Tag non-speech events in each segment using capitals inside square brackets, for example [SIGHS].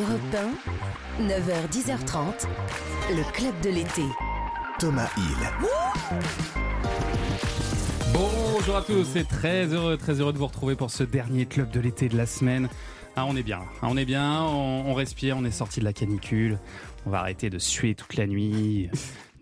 Europe 1, 9h-10h30, le club de l'été. Thomas Hill. Bonjour à tous, c'est très heureux, très heureux de vous retrouver pour ce dernier club de l'été de la semaine. Ah, on est bien, ah, on est bien, on, on respire, on est sorti de la canicule, on va arrêter de suer toute la nuit,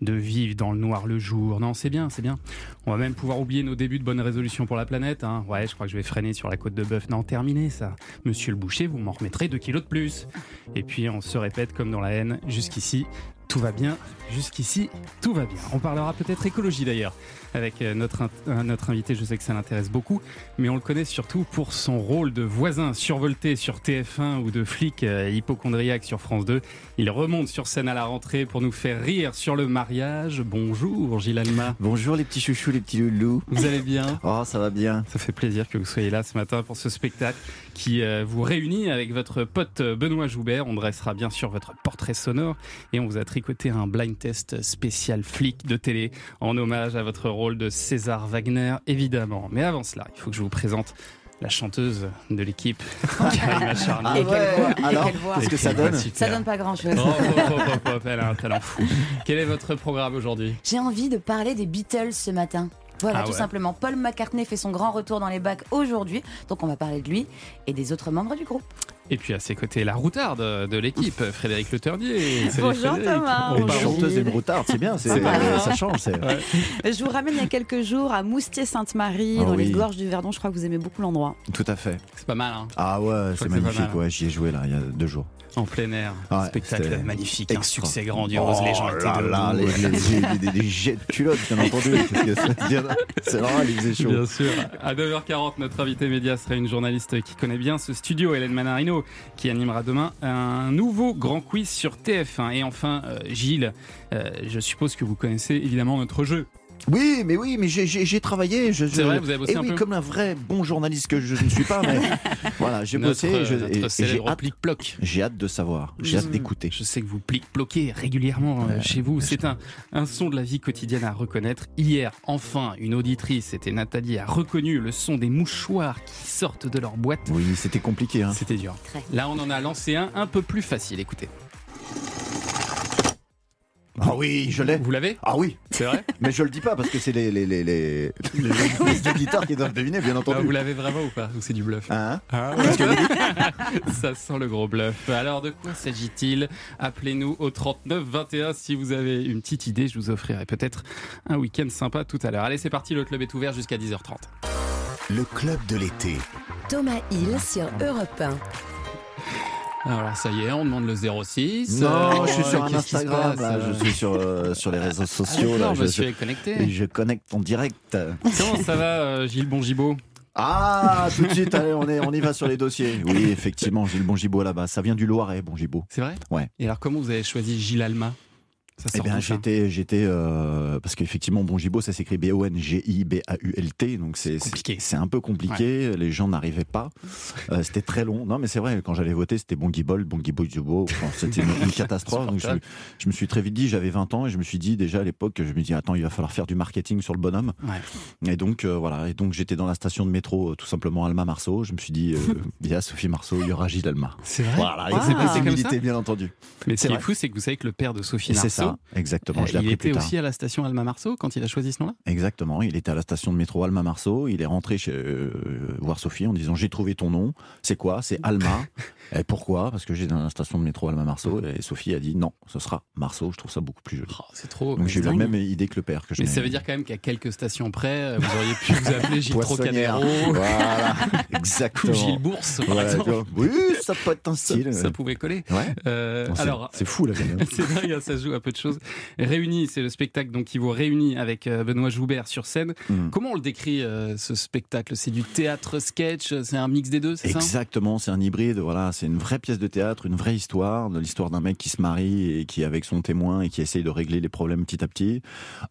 de vivre dans le noir le jour. Non, c'est bien, c'est bien. On va même pouvoir oublier nos débuts de bonnes résolutions pour la planète. Hein. Ouais, je crois que je vais freiner sur la côte de bœuf. Non, terminé ça. Monsieur le boucher, vous m'en remettrez 2 kilos de plus. Et puis on se répète comme dans la haine, jusqu'ici, tout va bien. Jusqu'ici, tout va bien. On parlera peut-être écologie d'ailleurs avec euh, notre, euh, notre invité. Je sais que ça l'intéresse beaucoup, mais on le connaît surtout pour son rôle de voisin survolté sur TF1 ou de flic euh, hypochondriaque sur France 2. Il remonte sur scène à la rentrée pour nous faire rire sur le mariage. Bonjour Gilles Alma. Bonjour les petits chouchous, les petits loulous. Vous allez bien? Oh, ça va bien. ça fait plaisir que vous soyez là ce matin pour ce spectacle qui vous réunit avec votre pote Benoît Joubert. On dressera bien sûr votre portrait sonore et on vous a tricoté un blind test spécial flic de télé en hommage à votre rôle de César Wagner, évidemment. Mais avant cela, il faut que je vous présente la chanteuse de l'équipe, [LAUGHS] Karima Charnier. Et quelle voix, et Alors, quelle voix. qu'est-ce que ça donne. Ça donne pas grand chose. Oh, hop, hop, elle a un talent fou. Quel est votre programme aujourd'hui? J'ai envie de parler des Beatles ce matin. Voilà, Ah tout ouais. simplement. Paul McCartney fait son grand retour dans les bacs aujourd'hui. Donc on va parler de lui et des autres membres du groupe. Et puis à ses côtés, la routarde de l'équipe, Frédéric Le Ternier. [LAUGHS] Bonjour, Frédéric. Thomas. Une chanteuse et une routarde, c'est bien, c'est, ça change. c'est- Je vous ramène il y a quelques jours à Moustier-Sainte-Marie, Ah dans les gorges du Verdon. Je crois que vous aimez beaucoup l'endroit. Tout à fait. C'est pas mal, hein Ah ouais, c'est magnifique. Ouais, j'y ai joué là, il y a deux jours. En plein air, Ouais, spectacle magnifique, un succès grandiose, les gens étaient là debout. là, les, les, les- les- les jets de culottes, bien entendu. C'est normal, il faisait chaud. Bien sûr. À 9h40, notre invité média sera une journaliste qui connaît bien ce studio, Hélène Manarino, qui animera demain un nouveau grand quiz sur TF1. Et enfin, euh, Gilles, euh, je suppose que vous connaissez évidemment notre jeu. Oui, mais oui, mais j'ai, j'ai, j'ai travaillé. Je, C'est je- vrai, vous avez bossé Et un oui, peu comme un vrai bon journaliste que je ne suis pas, mais [LAUGHS] voilà, j'ai notre bossé. je- notre et- et j'ai hâte, j'ai hâte de savoir, j'ai hâte d'écouter. Je sais que vous plic-ploquez régulièrement euh, chez vous. C'est un, un son de la vie quotidienne à reconnaître. Hier, enfin, une auditrice, c'était Nathalie, a reconnu le son des mouchoirs qui sortent de leur boîte. Oui, c'était compliqué. Hein. C'était dur. Très. Là, on en a lancé un un peu plus facile. Écoutez. Ah oui, je l'ai. Vous l'avez Ah oui, C'est vrai [LAUGHS] mais je le dis pas parce que c'est les, les, les, les, les, les [LAUGHS] auditeurs qui doivent deviner, bien Ah, entendu. Vous l'avez vraiment ou pas Ou c'est du bluff Hein? Ah, [LAUGHS] Ça sent le gros bluff. Alors, de quoi s'agit-il? Appelez-nous au 39 21 si vous avez une petite idée. Je vous offrirai peut-être un week-end sympa tout à l'heure. Allez, c'est parti. Le club est ouvert jusqu'à 10h30. Le club de l'été. Thomas Hill sur Europe 1. Alors ça y est, on demande le 06. Non, Euh, je suis sur un Instagram, passe là, je suis sur, euh, sur les réseaux Ah, sociaux. d'accord, là, je je, suis connecté. et je connecte en direct. Comment ça va, euh, Gilles Bongibaud? Ah, tout de suite, allez, on, est, on y va sur les dossiers. Oui, effectivement, Gilles Bongibaud là-bas. Ça vient du Loiret, Bongibaud. C'est vrai? Ouais. Et alors, comment vous avez choisi Gilles Alma? Ça Eh bien, j'étais, j'étais, euh, parce qu'effectivement, Bongibaud, ça s'écrit B-O-N-G-I-B-A-U-L-T, donc c'est Compliqué. C'est un peu compliqué. Les gens n'arrivaient pas. Euh, c'était très long. Non, mais c'est vrai. Quand j'allais voter, c'était Bongibol, Bongibo, Enfin, c'était une, une catastrophe. donc je, me suis très vite dit, j'avais 20 ans et je me suis dit déjà à l'époque, je me dis attends, il va falloir faire du marketing sur le bonhomme. Ouais. Et donc euh, voilà. Et donc j'étais dans la station de métro, tout simplement Alma Marceau. Je me suis dit, il y a Sophie Marceau, il y aura Gilles Alma. C'est vrai Voilà. Ah. Et c'est bien entendu. Mais ce C'est qui est fou, c'est que vous savez que le père de Sophie c'est Marceau, exactement. euh, Je l'ai il appris était plus tard. aussi à la station Alma Marceau quand il a choisi ce nom-là? Exactement, il était à la station de métro Alma Marceau, il est rentré chez, euh, voir Sophie en disant j'ai trouvé ton nom, c'est quoi? C'est Alma. [LAUGHS] et pourquoi? Parce que j'ai dans la station de métro Alma Marceau et Sophie a dit non, ce sera Marceau, je trouve ça beaucoup plus joli. Oh, C'est trop. Donc j'ai eu la même idée que le père que je Mais ça veut dire quand même qu'à quelques stations près, euh, vous auriez pu vous [LAUGHS] appeler Gilles. Trocadéro Voilà, [LAUGHS] ou exactement. Gilles Bourse, par exemple. oui, ça peut être un style. ça pouvait coller. Ouais. Euh, alors, c'est fou la c'est dingue, ça se joue à peu de choses. Réunis, c'est le spectacle donc qui vous réunit avec euh, Benoît Joubert sur scène. Mm. Comment on le décrit euh, ce spectacle? C'est du théâtre sketch, c'est un mix des deux, c'est Exactement, c'est un hybride. Voilà, c'est une vraie pièce de théâtre, une vraie histoire, de l'histoire d'un mec qui se marie et qui est avec son témoin et qui essaye de régler les problèmes petit à petit.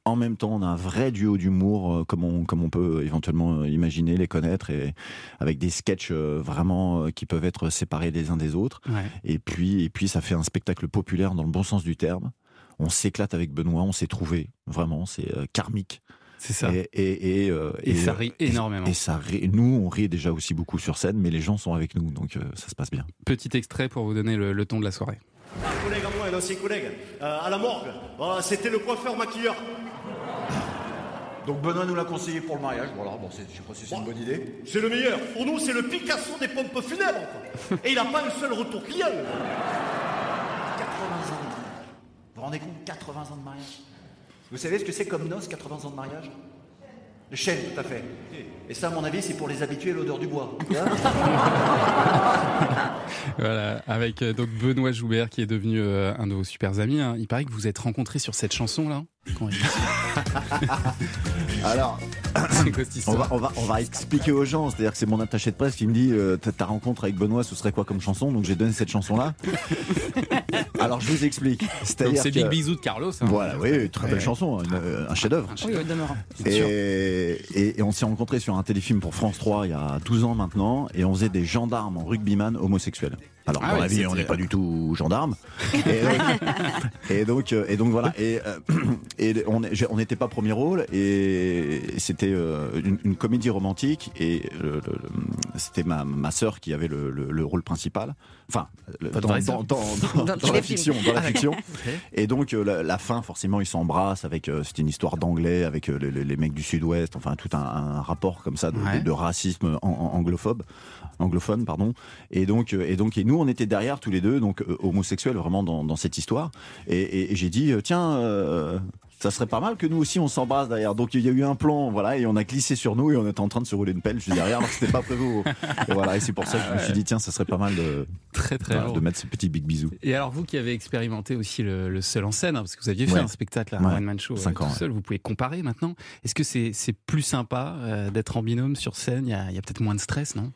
En même temps, on a un vrai duo d'humour, euh, comme on comme on peut éventuellement imaginer les connaître, et avec des sketchs vraiment qui peuvent être séparés les uns des autres. Ouais. Et puis et puis ça fait un spectacle populaire dans le bon sens du terme. On s'éclate avec Benoît, on s'est trouvé vraiment, c'est euh, karmique. C'est ça. Et, et, et, euh, Et ça rit énormément. Et ça rit- nous, on rit déjà aussi beaucoup sur scène, mais les gens sont avec nous, donc euh, ça se passe bien. Petit extrait pour vous donner le, le ton de la soirée. Un collègue à moi, un ancien collègue, euh, à la morgue. Voilà, C'était le coiffeur maquilleur. Donc Benoît nous l'a conseillé pour le mariage. Voilà, bon, c'est- je sais pas si c'est une bonne idée. C'est le meilleur. Pour nous, c'est le Picasso des pompes funèbres. quoi. Et il n'a pas un seul retour client. 80 ans. Vous vous rendez compte 80 ans de mariage Vous savez ce que c'est comme noces, 80 ans de mariage? Le chêne, tout à fait. Et ça, à mon avis, c'est pour les habituer à l'odeur du bois. [LAUGHS] Voilà, avec euh, donc Benoît Joubert qui est devenu euh, un de vos super amis. hein. Il paraît que vous êtes rencontrés sur cette chanson là. Quand il- Alors, [COUGHS] C'est quoi cette on histoire va, on, va, on va expliquer aux gens, c'est-à-dire que c'est mon attaché de presse qui me dit euh, ta ta rencontre avec Benoît, ce serait quoi comme chanson? Donc j'ai donné cette chanson-là. [LAUGHS] Alors je vous explique. Donc C'est-à-dire c'est que- Big Bisou de Carlos. hein. Voilà, oui, très belle Ouais. chanson, une- euh, un chef-d'œuvre. Oui, au demeurant. Et, et- et on s'est rencontrés sur un téléfilm pour France 3 il y a 12 ans maintenant, et on faisait des gendarmes en rugbyman homosexuels. Alors Ah dans oui, la vie, on n'est pas du tout gendarmes. Et donc, [LAUGHS] et donc, euh, et donc voilà. Et, euh, et on n'était pas premier rôle, et c'était euh, une, une comédie romantique, et c'était ma, ma sœur qui avait le, le- le rôle principal. Enfin, dans, la fiction, dans la Ah, fiction. Et donc la, la fin, forcément, ils s'embrassent avec. C'était une histoire d'anglais avec les, les- les mecs du Sud-Ouest, enfin tout un, un rapport comme ça de, Ouais. de- de racisme an- an- anglophobe, anglophone, pardon. Et donc, euh, et donc, et nous, on était derrière tous les deux, donc euh, homosexuels vraiment dans, dans cette histoire. Et, et- et j'ai dit, euh, tiens. euh, ça serait pas mal que nous aussi on s'embrasse derrière. Donc il y a eu un plan, voilà, et on a glissé sur nous et on était en train de se rouler une pelle juste derrière, alors que c'était pas prévu. Et voilà, et c'est pour ça que je me suis dit tiens, ça serait pas mal de, Très très voilà, de mettre ce petit big bisou. Et alors vous qui avez expérimenté aussi le, le seul en scène, hein, parce que vous aviez fait Ouais. un spectacle à Ouais. One Man Show euh, Cinq tout ans, ouais. seul, vous pouvez comparer maintenant. Est-ce que c'est c'est plus sympa euh, d'être en binôme sur scène? Il y a, il y a peut-être moins de stress, non?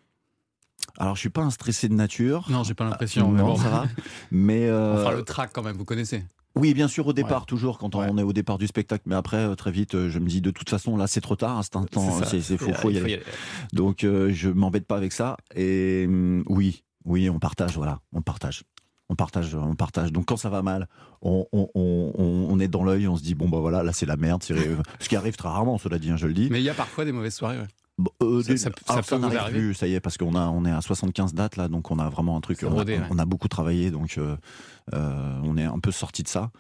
Alors je suis pas un stressé de nature. Non, j'ai pas l'impression. mais non, bon. ça va. Mais [LAUGHS] euh, le track quand même, vous connaissez. oui, bien sûr, au départ, Ouais. toujours quand on Ouais. est au départ du spectacle. Mais après, euh, très vite, je me dis de toute façon, là, c'est trop tard. À cet instant, C'est ça. c'est c'est- faut, Et, faut y il faut aller. y aller. Donc, euh, je m'embête pas avec ça. Et hum, oui, oui, on partage. Voilà, on partage. On partage, on partage. Donc quand ça va mal, on, on, on, on- on est dans l'œil, on se dit bon bah voilà, là c'est la merde. [LAUGHS] Ce qui arrive très rarement, cela dit, hein, je le dis. Mais il y a parfois des mauvaises soirées. ouais. Bon, euh, Ça- ça- ça n'arrive arriver plus, ça y est, parce qu'on a, on est à 75 dates là, donc on a vraiment un truc. On a, rodé, ouais. on a beaucoup travaillé, donc euh, euh, on est un peu sorti de ça.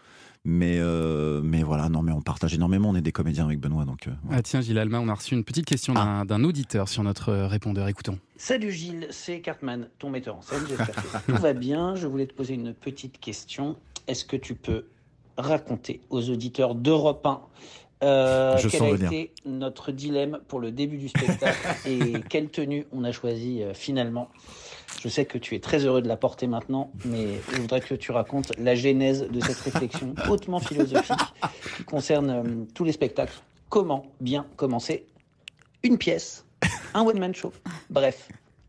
Mais, euh, mais voilà, non, mais on partage énormément. On est des comédiens avec Benoît, donc. euh. Ah tiens, Gilles Alma, on a reçu une petite question d'un d'un auditeur sur notre répondeur. Écoutons. Salut Gilles, c'est Cartman, ton metteur en scène. J'espère que tout va bien. Je voulais te poser une petite question. Est-ce que tu peux raconter aux auditeurs d'Europe 1 euh, Je quel sens a venir. été notre dilemme pour le début du spectacle [LAUGHS] et quelle tenue on a choisi euh, finalement? Je sais que tu es très heureux de la porter maintenant, mais je voudrais que tu racontes la genèse de cette réflexion [LAUGHS] hautement philosophique qui concerne euh, tous les spectacles. Comment bien commencer une pièce, un one-man show, bref,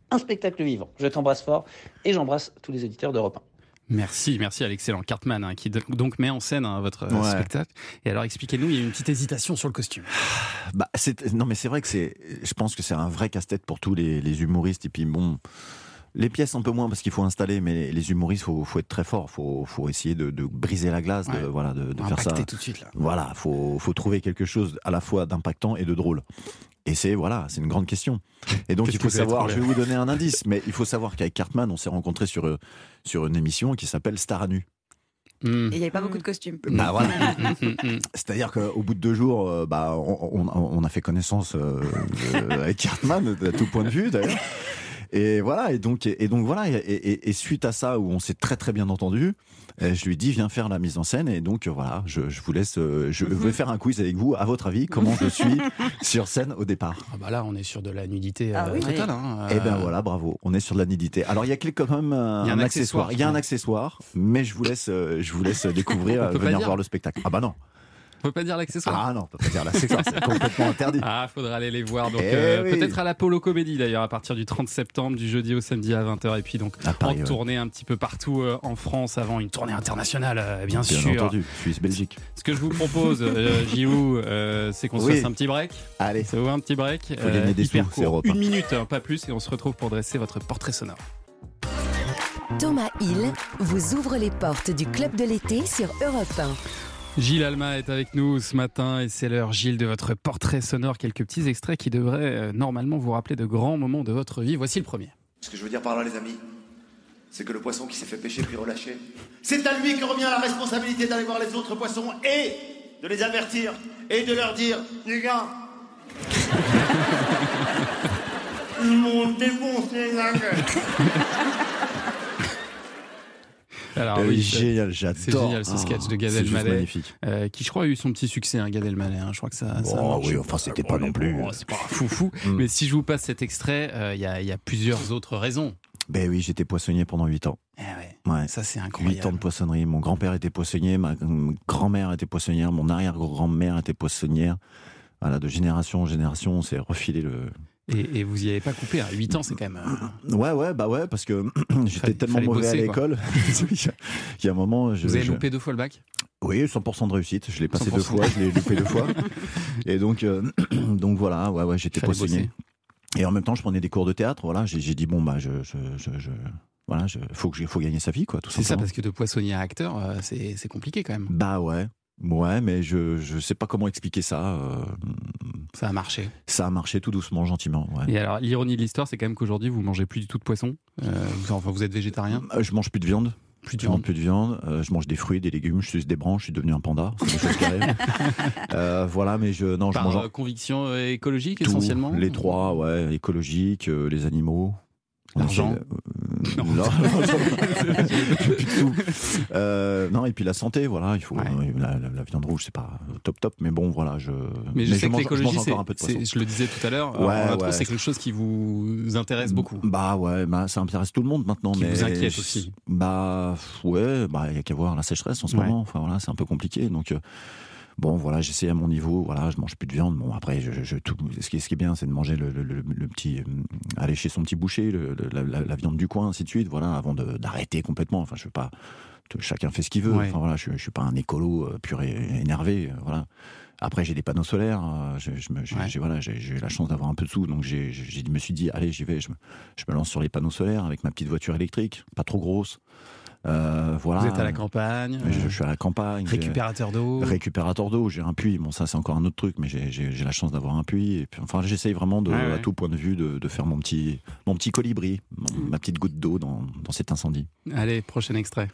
un spectacle vivant. Je t'embrasse fort et j'embrasse tous les auditeurs d'Europe 1. Merci, merci à l'excellent Cartman hein, qui do- donc met en scène hein, votre euh, Ouais. spectacle. Et alors expliquez-nous, il y a une petite hésitation sur le costume. [SIGHS] Bah, non, mais c'est vrai que c'est. Je pense que c'est un vrai casse-tête pour tous les, les humoristes. Et puis bon, les pièces un peu moins parce qu'il faut installer, mais les humoristes, faut, faut être très fort. Faut, faut essayer de, de briser la glace, de, voilà, de, de faire ça. Tout de suite là. Voilà, faut, faut trouver quelque chose à la fois d'impactant et de drôle. Et c'est voilà, c'est une grande question. Et donc il faut savoir, je vais vous donner un indice, mais il faut savoir qu'avec Cartman, on s'est rencontrés sur euh, sur une émission qui s'appelle Star à nu. Hmm. Et il n'y avait pas beaucoup de costumes. Bah voilà. Hmm, [LAUGHS] hmm. C'est-à-dire qu'au bout de deux jours, euh, bah, on, on- on a fait connaissance euh, euh, avec Cartman, à tout point de vue d'ailleurs. Et voilà, et donc, et, donc voilà, et, et- et suite à ça, où on s'est très très bien entendu, euh, je lui dit, viens faire la mise en scène, et donc euh, voilà, je, je vous laisse, euh, je vais faire un quiz avec vous. À votre avis, comment je suis [LAUGHS] sur scène au départ Ah bah là, on est sur de la nudité Ah euh, oui. totale. hein. Eh ben Euh, voilà, bravo, on est sur de la nudité. Alors il y a quelque- quand même un, un accessoire, accessoire, il y a un accessoire, mais je vous laisse, euh, je vous laisse [LAUGHS] découvrir, venir voir le spectacle. Ah bah non, On peut pas dire l'accessoire. ah non, on peut pas dire l'accessoire, c'est complètement interdit. [LAUGHS] Ah, faudra aller les voir. Donc, Eh euh, oui. peut-être à l'Apollo Comédie d'ailleurs, à partir du 30 septembre, du jeudi au samedi à 20h. Et puis donc, À Paris, en ouais. tournée un petit peu partout euh, en France avant une tournée internationale, euh, bien, Bien sûr. entendu, Suisse-Belgique. Ce que je vous propose, euh, Gilou, euh, c'est qu'on se Oui. fasse un petit break. Allez, Ça vous va un petit break Faut gagner des hyper sous, court. Une minute, hein, pas plus, et on se retrouve pour dresser votre portrait sonore. Thomas Hill vous ouvre les portes du club de l'été sur Europe 1. Gilles Alma est avec nous ce matin et c'est l'heure, Gilles, de votre portrait sonore. Quelques petits extraits qui devraient euh, normalement vous rappeler de grands moments de votre vie. Voici le premier. Ce que je veux dire par là, les amis, c'est que le poisson qui s'est fait pêcher puis relâché, C'est à lui que revient la responsabilité d'aller voir les autres poissons et de les avertir et de leur dire Les gars, ils m'ont défoncé la gueule. [LAUGHS] Alors, Euh, oui, c'est- génial, j'adore. c'est génial, ce sketch de Gad Elmaleh. magnifique. euh, qui je crois a eu son petit succès, hein, Gad Elmaleh. hein. Je crois que ça. Oh, oui, enfin, c'était pas non plus. Oh, c'est pas fou fou. Mm. Mais si je vous passe cet extrait, euh, il y, a, il y a plusieurs autres raisons. Ben oui, j'étais poissonnier pendant 8 ans. Eh ouais, Ouais. ça c'est 8 ans de incroyable. poissonnerie. Mon grand-père était poissonnier, ma ma grand-mère était poissonnière, mon arrière-grand-mère était poissonnière. Voilà, de génération en génération, on s'est refilé le. Et, et vous y avez pas coupé. À 8 ans, c'est quand même. euh, Ouais, ouais, bah ouais, parce que [CLEARS THROAT] j'étais tellement mauvais bosser, à l'école. [LAUGHS] [LAUGHS] Il y a un moment, je, vous avez je- loupé deux fois le bac? Oui, 100% de réussite. Je l'ai passé 100%. deux fois, je l'ai loupé deux fois. [LAUGHS] Et donc, euh, [CLEARS THROAT] donc voilà, ouais, ouais, j'étais poissonnier. bosser. Et en même temps, je prenais des cours de théâtre. Voilà, j'ai dit bon bah, je, je, je, je- voilà, faut que faut gagner sa vie, quoi, C'est ça, parce que de poissonnier à acteur, euh, c'est compliqué quand même. Bah ouais, ouais, mais je, je sais pas comment expliquer ça. euh, Ça a marché. ça a marché tout doucement, gentiment. Ouais. Et alors, l'ironie de l'histoire, c'est quand même qu'aujourd'hui, vous mangez plus du tout de poisson. Euh, vous, enfin, vous êtes végétarien. Euh, Je mange plus de viande. Plus de Je mange viande. plus de viande. euh, je mange des fruits, des légumes. Je suis des branches. Je suis devenu un panda. C'est des choses qui arrivent. [LAUGHS] Euh, voilà, mais je non, je mange euh, conviction écologique tout, essentiellement les trois, ouais, écologique, euh, les animaux. L'argent. Euh, non, [LAUGHS] sous. [LAUGHS] Euh, non, et puis la santé, voilà, il faut Ouais. euh, la, la- la viande rouge, c'est pas euh, top top, mais bon, voilà, je. Mais je sais que mange, je l'écologie, de poisson. c'est- je le disais tout à l'heure, Ouais, ouais. c'est quelque chose qui vous intéresse beaucoup. Bah ouais, bah, ça intéresse tout le monde maintenant. Qui mais vous inquiète je- aussi. Bah ouais, bah il y a qu'à voir la sécheresse en ce Ouais. moment. Enfin voilà, c'est un peu compliqué. Donc euh, bon voilà, j'essaie à mon niveau. Voilà, je mange plus de viande. Bon après, je, je- je- tout, ce qui est ce qui est bien, c'est de manger le, le- le- le petit, euh, aller chez son petit boucher, la, la- la viande du coin, ainsi de suite. Voilà, avant de- d'arrêter complètement. Enfin je veux pas. Chacun fait ce qu'il veut. Ouais. Enfin voilà, je, je suis pas un écolo euh, pur et énervé. euh, voilà. Après, j'ai des panneaux solaires. je, je me- j'ai- Ouais. j'ai voilà, eu la chance d'avoir un peu de sous, donc je me suis dit, allez, j'y vais. Je me, je me lance sur les panneaux solaires avec ma petite voiture électrique, pas trop grosse. Euh, voilà. Vous êtes à la campagne, Je, euh, je suis à la campagne. récupérateur d'eau. Récupérateur d'eau, j'ai un puits. Bon, ça, c'est encore un autre truc, mais j'ai- la chance d'avoir un puits. Et puis, enfin, j'essaye vraiment, de, ouais. à tout point de vue, de, de faire mon petit, mon petit colibri, mon- ma petite goutte d'eau dans, dans cet incendie. Allez, prochain extrait.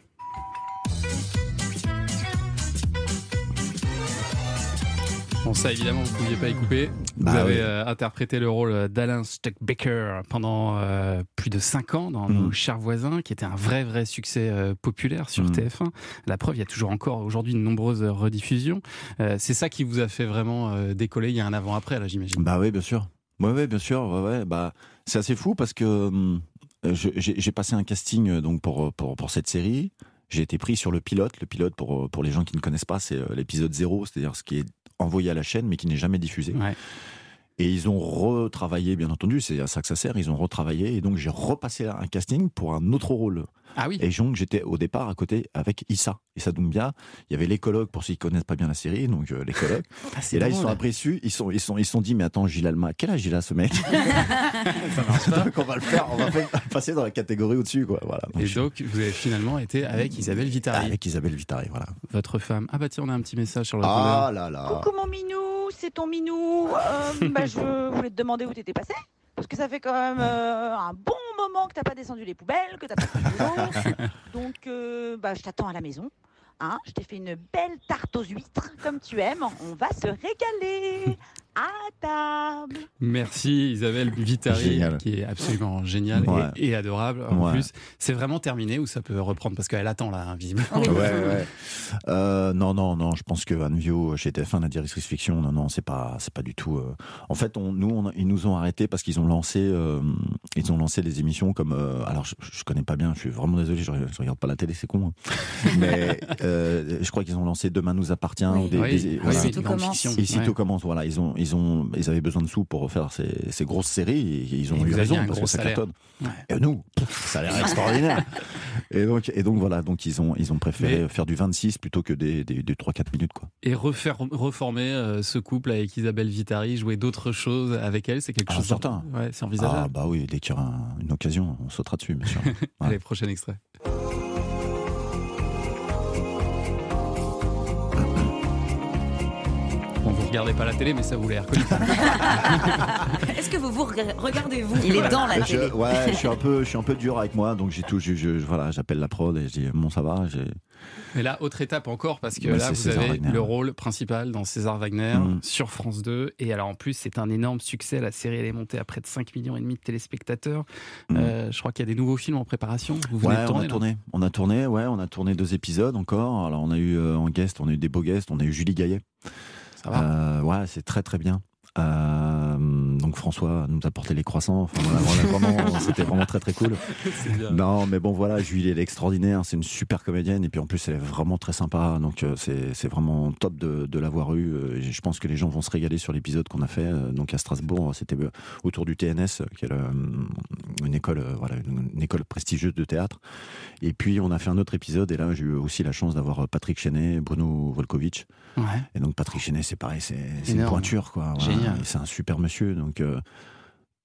Bon, ça, évidemment, vous ne pouviez pas y couper. Vous Bah avez euh, interprété le rôle d'Alain Stuckbaker pendant euh, plus de 5 ans dans Nos Mm. chers voisins, qui était un vrai, vrai succès euh, populaire sur Mm. TF1. La preuve, il y a toujours encore aujourd'hui de nombreuses rediffusions. Euh, c'est ça qui vous a fait vraiment euh, décoller. Il y a un avant-après, là, j'imagine. Bah oui, bien sûr. Ouais, ouais, bien sûr. Ouais, ouais. Bah, c'est assez fou parce que hum, j'ai passé un casting euh, donc pour, pour, pour cette série. J'ai été pris sur le pilote. Le pilote, pour, euh, pour les gens qui ne connaissent pas, c'est euh, l'épisode 0, c'est-à-dire ce qui est envoyé à la chaîne mais qui n'est jamais diffusé. Et ils ont retravaillé, bien entendu, c'est à ça que ça sert, ils ont retravaillé. Et donc j'ai repassé un casting pour un autre rôle. Ah oui Et donc j'étais au départ à côté avec Issa, Issa Doumbia. Il y avait l'écologue pour ceux qui connaissent pas bien la série, donc euh, l'écologue. [LAUGHS] Ah, c'est Et là ils sont appréciés, ils sont ils sont ils se sont dit mais attends Gilles Alma, quel âge il a ce mec? [LAUGHS] Ça marche [LAUGHS] pas. Donc on va le faire, on va passer dans la catégorie au-dessus quoi. Voilà. Donc, Et je- donc, vous avez finalement été avec Isabelle Vitari, avec Isabelle Vitari, voilà. votre femme. Ah bah tiens, on a un petit message sur le Ah là là. Coucou mon minou, c'est ton minou. Euh, bah, je voulais te demander où t'étais passé. Parce que ça fait quand même euh, un bon moment que t'as pas descendu les poubelles, que t'as pas fait le boulot. [LAUGHS] Donc euh, bah, je t'attends à la maison. Hein, je t'ai fait une belle tarte aux huîtres, comme tu aimes. On va se régaler à table. Merci Isabelle Vitari, Génial. qui est absolument géniale Ouais. et, et adorable en Ouais. plus. C'est vraiment terminé ou ça peut reprendre parce qu'elle attend là, visiblement. Ouais, ouais. Euh, non, non, non. Je pense que Anne Vio, chez TF1, la directrice fiction, non, non, c'est pas, c'est pas du tout. euh, En fait, on, nous, on- ils nous ont arrêtés parce qu'ils ont lancé, euh, ils ont lancé des émissions comme. euh, alors, je, je connais pas bien. Je suis vraiment désolé. Je, je regarde pas la télé, c'est con. hein. Mais [LAUGHS] euh, je crois qu'ils ont lancé Demain nous appartient. Oui. ou des- Oui, des- ah, voilà. tout commence. fiction. Ici Ouais. tout commence, voilà. Ils ont, ils ont, ils avaient besoin de sous pour faire ces, ces grosses séries et ils ont Et eu raison parce que ça salaire. cartonne. Ouais. Et nous, ça a l'air [LAUGHS] extraordinaire. Et donc, et donc voilà, donc ils ont, ils ont préféré Mais- faire du 26 plutôt que des, des, des 3-4 minutes quoi. Et refaire, reformer euh, ce couple avec Isabelle Vitari, jouer d'autres choses avec elle, c'est quelque Ah, chose. certain. Ouais, c'est Ah envisageable. bah oui, dès qu'il y aura un- une occasion, on sautera dessus, bien sûr. [LAUGHS] Allez, prochain extrait. Regardez pas la télé, mais ça vous l'a reconnu. Est-ce que vous vous rega- regardez vous Il est dans la Je- télé. ouais, je suis un peu, je suis un peu dur avec moi, donc j'ai tout, je, je- voilà, j'appelle la prod et je dis bon ça va. j'ai- Mais là, autre étape encore, parce que Ouais, là, c'est vous César avez Wagner. le rôle principal dans César Wagner Mm. sur France 2. Et alors, en plus, c'est un énorme succès. La série, elle est montée à près de 5 millions et demi de téléspectateurs. Mm. Euh, je crois qu'il y a des nouveaux films en préparation. Vous venez Ouais, de on tourner, a tourné, on a tourné, ouais, on a tourné deux épisodes encore. Alors on a eu euh, en guest, on a eu des beaux guests, on a eu Julie Gaillet. Euh, ouais, c'est très très bien. Donc François nous a porté les croissants. Enfin, voilà, voilà, vraiment, [LAUGHS] c'était vraiment très très cool. [LAUGHS] Non, mais bon voilà, Julie elle est extraordinaire, c'est une super comédienne et puis en plus elle est vraiment très sympa. Donc euh, c'est vraiment top de, de l'avoir eu. Euh, et Je pense que les gens vont se régaler sur l'épisode qu'on a fait euh, donc à Strasbourg. C'était autour du TNS, qui est le- une école, voilà, une, une école prestigieuse de théâtre. Et puis on a fait un autre épisode et là j'ai eu aussi la chance d'avoir Patrick Chenet, Bruno Volkovitch. Ouais. Et donc Patrick Chenet, c'est pareil, c'est une pointure quoi. Voilà. C'est un super monsieur, donc euh,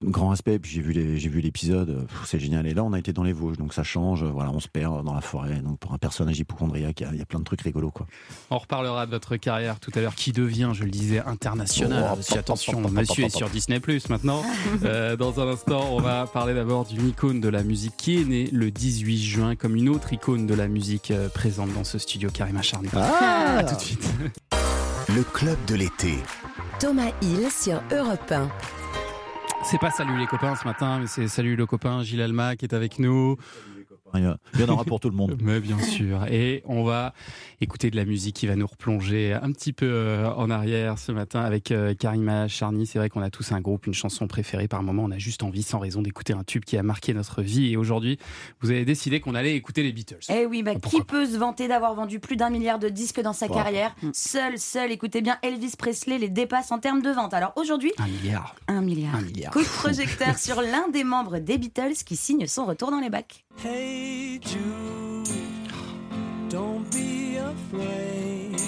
grand respect. Puis j'ai vu les, j'ai vu l'épisode, c'est génial. Et là, on a été dans les Vosges, donc ça change. Voilà, on se perd dans la forêt. Donc pour un personnage hypochondriaque, il y a- il y, a plein de trucs rigolos quoi. On reparlera de votre carrière tout à l'heure, qui devient, je le disais, international? Oh, Parce que, pop, attention, pop, [LAUGHS] pop, monsieur pop, est sur. Disney Plus maintenant. [LAUGHS] Euh, dans un instant, on va parler d'abord d'une icône de la musique qui est née le 18 juin, comme une autre icône de la musique euh, présente dans ce studio, Karim Acharné. Ah À tout de suite. Le club de l'été. Thomas Hill sur Europe 1. C'est pas salut les copains ce matin, mais c'est salut le copain Gilles Alma qui est avec nous. Il y en aura pour tout le monde. [LAUGHS] Mais bien sûr. Et on va écouter de la musique qui va nous replonger un petit peu euh, en arrière ce matin avec euh, Karima Charny. C'est vrai qu'on a tous un groupe, une chanson préférée par moment. On a juste envie, sans raison, d'écouter un tube qui a marqué notre vie. Et aujourd'hui, vous avez décidé qu'on allait écouter les Beatles. Eh oui, bah, qui peut se vanter d'avoir vendu plus d'un milliard de disques dans sa Wow. carrière Seul, seul, écoutez bien, Elvis Presley les dépasse en termes de vente. Alors aujourd'hui, Un milliard. un milliard. Un milliard. Coup de projecteur [LAUGHS] sur l'un des membres des Beatles qui signe son retour dans les bacs. Hey Jude, don't be afraid.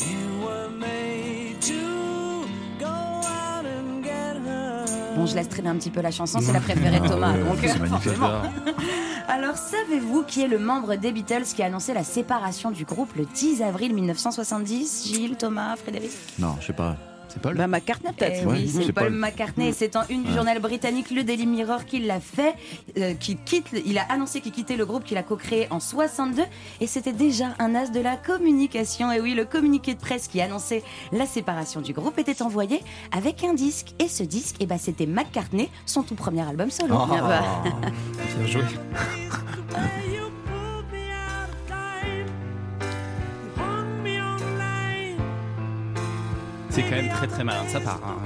You were made to go out and get her. Bon, je laisse traîner un petit peu la chanson, c'est la préférée de Thomas. Ah ouais, donc, euh, magnifique. forcément. [LAUGHS] Alors, savez-vous qui est le membre des Beatles qui a annoncé la séparation du groupe le 10 avril 1970 Gilles, Thomas, Frédéric? Non, je sais pas. C'est Paul Bah, McCartney Eh peut-être. Ouais, oui, c'est c'est Paul, Paul. McCartney et c'est en une du journal britannique le Daily Mirror qui l'a fait, euh, qui quitte, il a annoncé qu'il quittait le groupe qu'il a co-créé en 62 et c'était déjà un as de la communication. Et oui, le communiqué de presse qui annonçait la séparation du groupe était envoyé avec un disque et ce disque, eh ben, c'était McCartney, son tout premier album solo. Oh. Ah bah. Bien joué. [LAUGHS] C'est quand même très très malin de sa part. hein.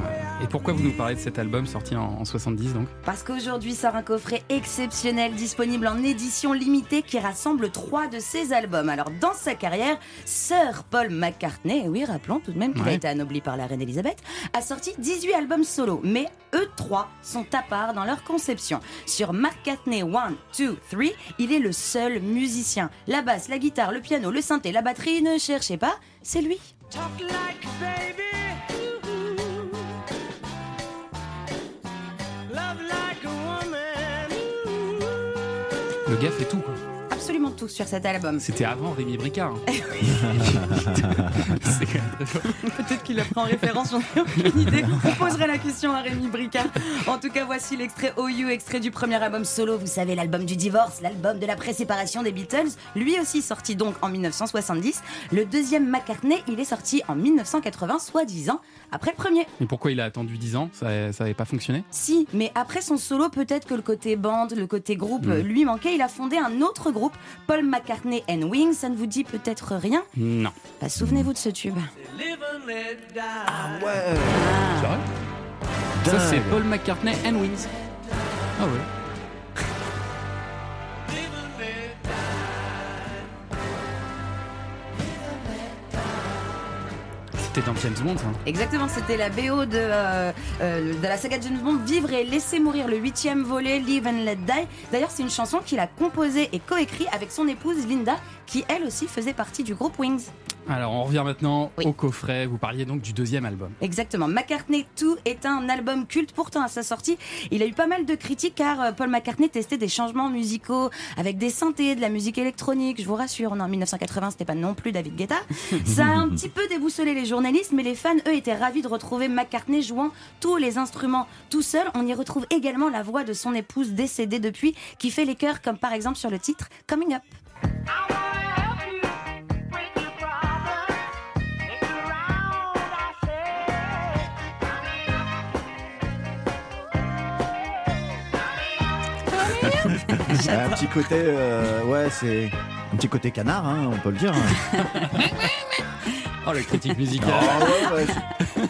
Et pourquoi vous nous parlez de cet album sorti en, en 70 donc? Parce qu'aujourd'hui sort un coffret exceptionnel disponible en édition limitée qui rassemble trois de ses albums. Alors dans sa carrière, Sir Paul McCartney, oui rappelons tout de même qu'il a été anobli par la reine Elisabeth, a sorti 18 albums solo. Mais eux trois sont à part dans leur conception. Sur McCartney 1, 2, 3, il est le seul musicien. La basse, la guitare, le piano, le synthé, la batterie, ne cherchez pas, c'est lui. Talk like baby. Le gars fait tout. Absolument tout sur cet album. C'était avant Rémi Bricard. hein. [LAUGHS] [LAUGHS] C'est quand même très fort. Peut-être qu'il le prend en référence, j'en ai aucune idée. On poserait la question à Rémi Bricard. En tout cas, voici l'extrait OU, extrait du premier album solo. Vous savez, l'album du divorce, l'album de la pré-séparation des Beatles. Lui aussi sorti donc en 1970. Le deuxième McCartney, il est sorti en 1980, soit 10 ans après le premier. Mais pourquoi il a attendu 10 ans? Ça n'avait pas fonctionné? Si, mais après son solo, peut-être que le côté bande, le côté groupe Mm. lui manquait. Il a fondé un autre groupe, Paul McCartney and Wings. Ça ne vous dit peut-être rien Non. Bah, Souvenez-vous de ce tube. C'est vrai Ça, c'est Paul McCartney and Wings. Ah ouais. C'était dans James Bond, ça. Exactement, c'était la BO de, euh, euh, de la saga James Bond Vivre et laisser mourir, le huitième volet, Live and Let Die. D'ailleurs, c'est une chanson qu'il a composée et coécrite avec son épouse Linda, qui elle aussi faisait partie du groupe Wings. Alors, on revient maintenant au coffret. Vous parliez donc du deuxième album. Exactement. McCartney 2 est un album culte. Pourtant, à sa sortie, il a eu pas mal de critiques car euh, Paul McCartney testait des changements musicaux avec des synthés, de la musique électronique. Je vous rassure, en 1980, c'était pas non plus David Guetta. [LAUGHS] Ça a un petit peu déboussolé les journalistes, mais les fans, eux, étaient ravis de retrouver McCartney jouant tous les instruments tout seul. On y retrouve également la voix de son épouse décédée depuis, qui fait les chœurs, comme par exemple sur le titre Coming Up. [LAUGHS] un petit côté, euh, ouais, c'est un petit côté canard, hein, on peut le dire. [LAUGHS] Oh, la critique musicale. Ah ouais, ouais,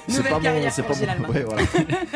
c'est- [LAUGHS] pas mon, c'est pas mon, ouais, voilà.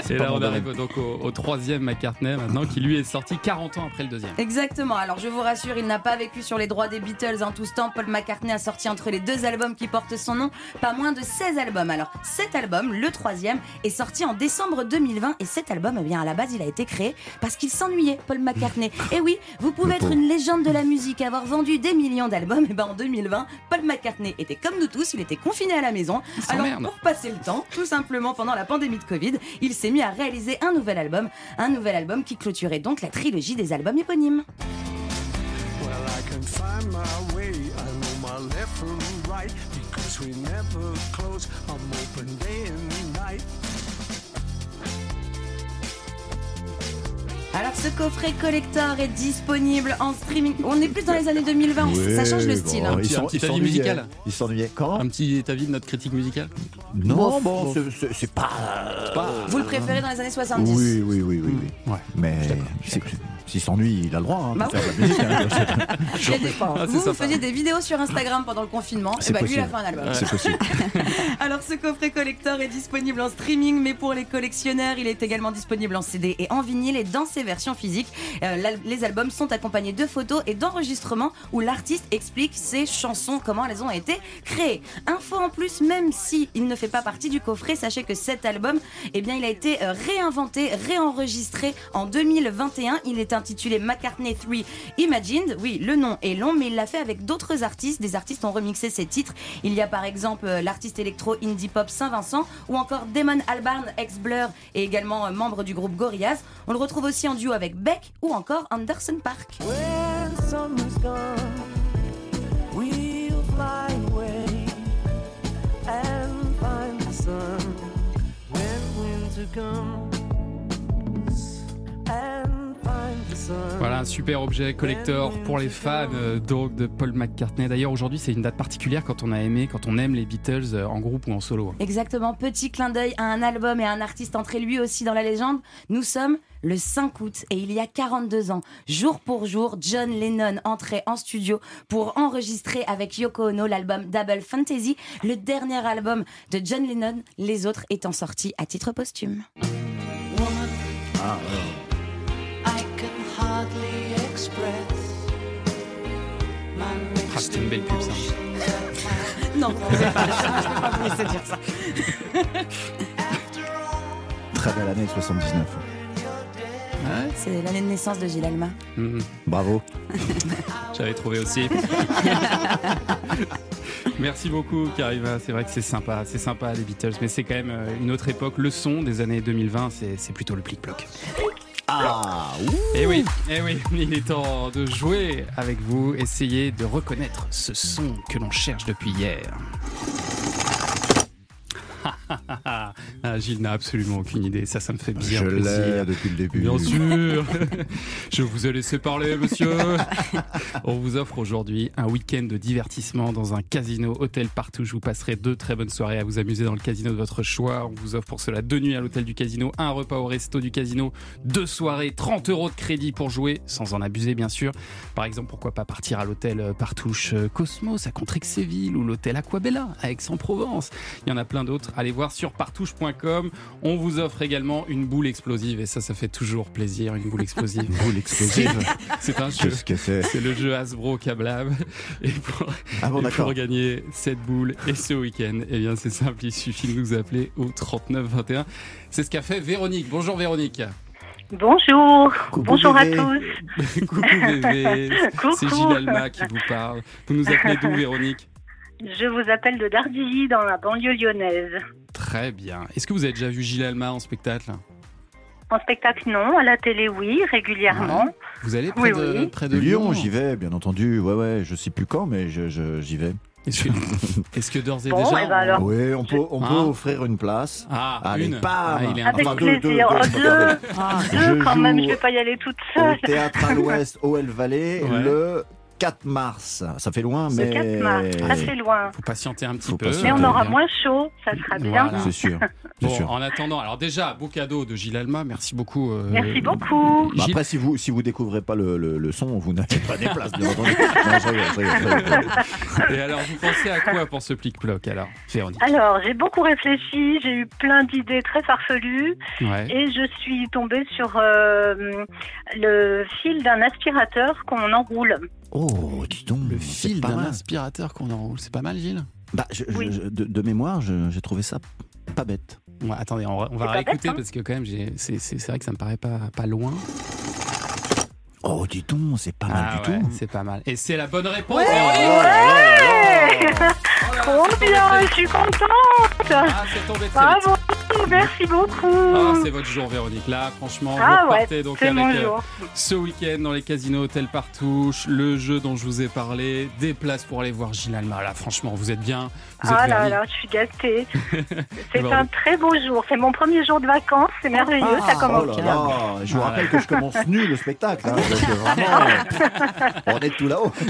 C'est là, on arrive donc au, au troisième McCartney maintenant, qui lui est sorti 40 ans après le deuxième. Exactement. Alors je vous rassure, il n'a pas vécu sur les droits des Beatles en tout ce temps. Paul McCartney a sorti entre les deux albums qui portent son nom pas moins de 16 albums. Alors cet album, le troisième, est sorti en décembre 2020 et cet album, eh bien à la base, il a été créé parce qu'il s'ennuyait, Paul McCartney. [LAUGHS] Et oui, vous pouvez Le être une légende de la musique, avoir vendu des millions d'albums. Et ben en 2020, Paul McCartney était comme nous tous, il était confiné à la maison. Alors pour passer le temps, tout simplement pendant la pandémie de Covid, il s'est mis à réaliser un nouvel album, un nouvel album qui clôturait donc la trilogie des albums éponymes. Well, Alors ce coffret collector est disponible en streaming. On est plus dans les années 2020, ça change le style. bon, hein. Un ils petit- sont- un petit ils avis musical. Ils s'ennuyaient. Quand Un petit avis de notre critique musicale Non, bon, c'est- pas. Vous le préférez dans les années 70 Oui, oui, oui, oui, oui. Ouais. Mais c'est- s'il s'ennuie, il a le droit hein, de Bah faire de la musique. hein. Des- [LAUGHS] [LAUGHS] Ah, Vous, vous faisiez des vidéos sur Instagram pendant le confinement, et C'est bah lui il a possible. fait un album. C'est possible. [LAUGHS] Alors ce coffret collector est disponible en streaming, mais pour les collectionneurs, il est également disponible en CD et en vinyle et dans ses versions physiques. Euh, les albums sont accompagnés de photos et d'enregistrements où l'artiste explique ses chansons, comment elles ont été créées. Info en plus, même si il ne fait pas partie du coffret, sachez que cet album, eh bien, il a été euh, réinventé, réenregistré en 2021. Il est intitulé McCartney 3 Imagined. Oui, le nom est long, mais il l'a fait avec d'autres artistes. Des artistes ont remixé ses titres. Il y a par exemple euh, l'artiste électro indie pop Saint-Vincent ou encore Damon Albarn, ex-Blur et également euh, membre du groupe Gorillaz. On le retrouve aussi en duo avec Beck ou encore Anderson Park. Voilà un super objet collector pour les fans euh, donc de Paul McCartney. D'ailleurs aujourd'hui c'est une date particulière quand on a aimé, quand on aime les Beatles euh, en groupe ou en solo. Exactement, petit clin d'œil à un album et à un artiste entré lui aussi dans la légende. Nous sommes le 5 août et il y a 42 ans, jour pour jour, John Lennon entrait en studio pour enregistrer avec Yoko Ono l'album Double Fantasy, le dernier album de John Lennon, les autres étant sortis à titre posthume. Ah, Ah, c'était une belle pub ça. [LAUGHS] Non, pas, je peux pas vous laisser dire ça. Très belle année 79. C'est l'année de naissance de Gilles Alma. Mhm. Bravo. [LAUGHS] J'avais trouvé aussi. [LAUGHS] Merci beaucoup Karima, c'est vrai que c'est sympa, c'est sympa les Beatles, mais c'est quand même euh, une autre époque. Le son des années 2020, c'est c'est plutôt le plic-ploc. Ah, ouh. Et oui, eh oui, il est temps de jouer avec vous, essayer de reconnaître ce son que l'on cherche depuis hier. Ah, Gilles n'a absolument aucune idée, ça, ça me fait bien Je l'ai plaisir. depuis le début. Bien sûr. [LAUGHS] Je vous ai laissé parler, monsieur. On vous offre aujourd'hui un week-end de divertissement dans un casino hôtel partout. Vous passerez deux très bonnes soirées à vous amuser dans le casino de votre choix. On vous offre pour cela deux nuits à l'hôtel du casino, un repas au resto du casino, deux soirées, 30 euros de crédit pour jouer, sans en abuser bien sûr. Par exemple, pourquoi pas partir à l'hôtel euh, Partouche euh, Cosmos à Contrexéville ou l'hôtel Aquabella à Aix-en-Provence. Il y en a plein d'autres. Allez voir sur partouche.com. On vous offre également une boule explosive et ça, ça fait toujours plaisir, une boule explosive. [LAUGHS] Une boule explosive. C'est un jeu. C'est le jeu Hasbro Cablab. Et pour, Ah bon, et pour gagner cette boule et ce week-end, eh bien c'est simple, il suffit de nous appeler au 39 21. C'est ce qu'a fait Véronique. Bonjour Véronique. Bonjour, Coucou, bonjour à tous. [LAUGHS] Coucou bébé. [LAUGHS] Coucou. C'est Gilles Alma qui vous parle. Vous nous appelez d'où Véronique? Je vous appelle de Dardilly dans la banlieue lyonnaise. Très bien. Est-ce que vous avez déjà vu Gilles Alma en spectacle? En spectacle, non. À la télé, oui, régulièrement. Vous allez près, Oui, de, oui. près de Lyon, Lyon j'y vais, bien entendu. Ouais, ouais, je sais plus quand, mais je- je- j'y vais. Est-ce que, [LAUGHS] est-ce que d'ores et Bon, déjà. eh ben alors, Oui, on peut, on peut Hein offrir une place. Ah, Allez, une. Ah, il est Avec Enfin, deux, deux, plaisir. deux, Oh, je peux deux. Ah, Je deux quand même, joue je vais pas y aller toute Au seule. théâtre à l'ouest, [LAUGHS] au El Valley, Ouais. le 4 mars. Ça fait loin, mais. Le 4 mars, ça fait loin. Faut patienter un petit Faut peu. Mais on aura bien. moins chaud, ça sera bien. Voilà. C'est sûr. [LAUGHS] Bon, sûr. en attendant, alors déjà, beau cadeau de Gilles Alma, merci beaucoup. euh, Merci beaucoup. Bah Gilles- après, si vous si vous découvrez pas le, le, le son, vous n'avez pas des places, bien entendu. [LAUGHS] Non. Et alors, vous pensez à quoi pour ce plic-ploc alors, Véronique? Alors, j'ai beaucoup réfléchi, j'ai eu plein d'idées très farfelues Ouais. et je suis tombée sur euh, le fil d'un aspirateur qu'on enroule. Oh, dis donc. Le fil pas d'un aspirateur qu'on enroule, c'est pas mal, Gilles Bah, je- je- Oui. je- de, de mémoire, je- j'ai trouvé ça pas bête. Ouais, Attendez, on va, on réécouter bête, hein. parce que quand même, j'ai- c'est vrai que ça me paraît pas, pas loin. Oh, dis donc, c'est pas mal Ah du ouais, tout. C'est pas mal. Et c'est la bonne réponse, Ouais. Oh Trop bien, je suis contente. Ah, c'est tombé très vite. Merci beaucoup. Ah, c'est votre jour, Véronique. Là, franchement, Ah vous ouais, repartez donc c'est avec mon euh, ce week-end dans les casinos hôtels partout, le jeu dont je vous ai parlé, des places pour aller voir Gilles Alma. Là, franchement, vous êtes bien. Vous êtes Ah là là, je suis gâtée. [LAUGHS] C'est Bon. un très beau jour. C'est mon premier jour de vacances. C'est merveilleux. ça Oh commence là bien. là, je vous rappelle que je commence nu le spectacle. hein, donc, vraiment, [LAUGHS] on est tout là-haut. [LAUGHS]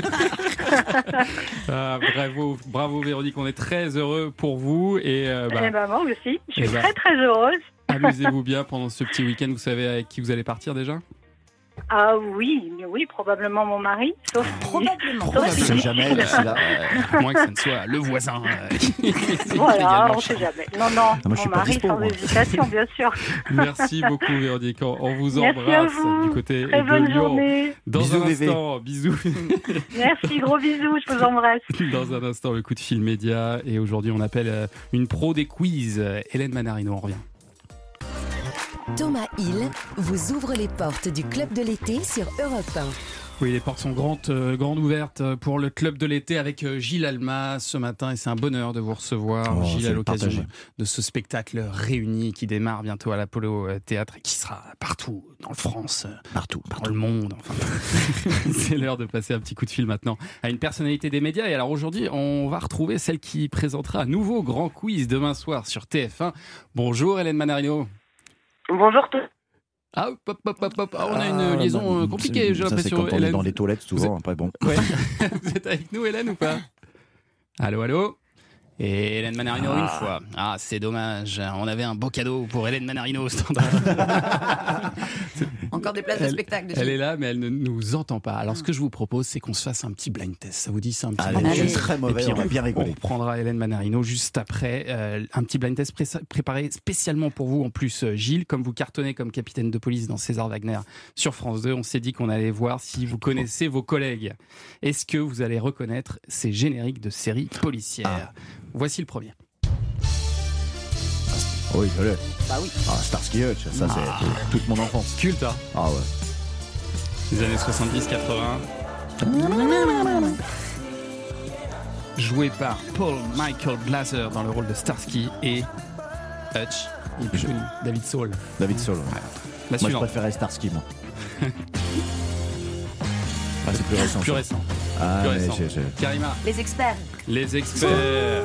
Ah, bravo, bravo Véronique, on est très heureux pour vous et euh, bah, Eh ben, moi aussi. Je suis Eh ben. Très heureuse. amusez-vous bien pendant ce petit week-end. Vous savez avec qui vous allez partir déjà? Ah oui, mais oui, probablement mon mari. Sauf si- Probablement. sauf si- C'est jamais là. À moins que ça ne soit le voisin. euh, [LAUGHS] Voilà, on sait jamais. Non, non, Ah, moi, je suis mon mari dispo, sans hésitation, bien sûr. [LAUGHS] Merci beaucoup Véronique, on on vous Merci à embrasse vous. du côté Très de bonne Lyon. journée. Dans Bisous, un bébé. instant, bisous. [LAUGHS] Merci, gros bisous, je vous embrasse. Dans un instant, le coup de fil média. Et aujourd'hui, on appelle euh, une pro des quiz, euh, Hélène Manarino. On revient. Thomas Hill vous ouvre les portes du club de l'été sur Europe 1. Oui, les portes sont grandes, euh, grandes ouvertes euh, pour le club de l'été avec euh, Gilles Alma ce matin. Et c'est un bonheur de vous recevoir, Oh, Gilles, à l'occasion de ce spectacle réuni qui démarre bientôt à l'Apollo Théâtre et qui sera partout dans le France. euh, Partout, dans partout. le monde. Enfin, [LAUGHS] c'est l'heure de passer un petit coup de fil maintenant à une personnalité des médias. Et alors aujourd'hui, on va retrouver celle qui présentera un nouveau grand quiz demain soir sur TF1. Bonjour Hélène Manarino. Bonjour tous. Ah, hop, hop, hop, hop, hop. Ah, on a une Ah, liaison bah, euh, compliquée, j'ai l'impression. quand on est Hélène. dans les toilettes souvent. Après, bon. Ouais. [LAUGHS] Vous êtes avec nous, Hélène, ou pas? [LAUGHS] Allô, allô? Et Hélène Manarino une fois. Ah, c'est dommage. On avait un beau cadeau pour Hélène Manarino au standard. [LAUGHS] Encore des places de spectacle. de Elle est là, mais elle ne nous entend pas. Alors, ce que je vous propose, c'est qu'on se fasse un petit blind test. Ça vous dit ça un petit Allez, blind je test suis très mauvais, Et puis, on va bien rigoler. On reprendra Hélène Manarino juste après. Euh, un petit blind test pré- préparé spécialement pour vous. En plus, euh, Gilles, comme vous cartonnez comme capitaine de police dans César Wagner sur France 2, on s'est dit qu'on allait voir si vous connaissez vos collègues. Est-ce que vous allez reconnaître ces génériques de séries policières? Voici le premier. Oui, je l'ai. Bah oui. Ah, Starsky Hutch, ça, Ah. c'est toute mon enfance. Culte, hein Ah ouais. des années 70-80. Joué par Paul Michael Glaser dans le rôle de Starsky et Hutch. Il est plus Je- connu, David Saul. David Soul. ouais. La Moi, je préférais Starsky, moi. [LAUGHS] Ah, c'est plus récent. Plus récent. Ah, plus mais récent. j'ai- j'ai- Euh, Karima, Les experts. les experts.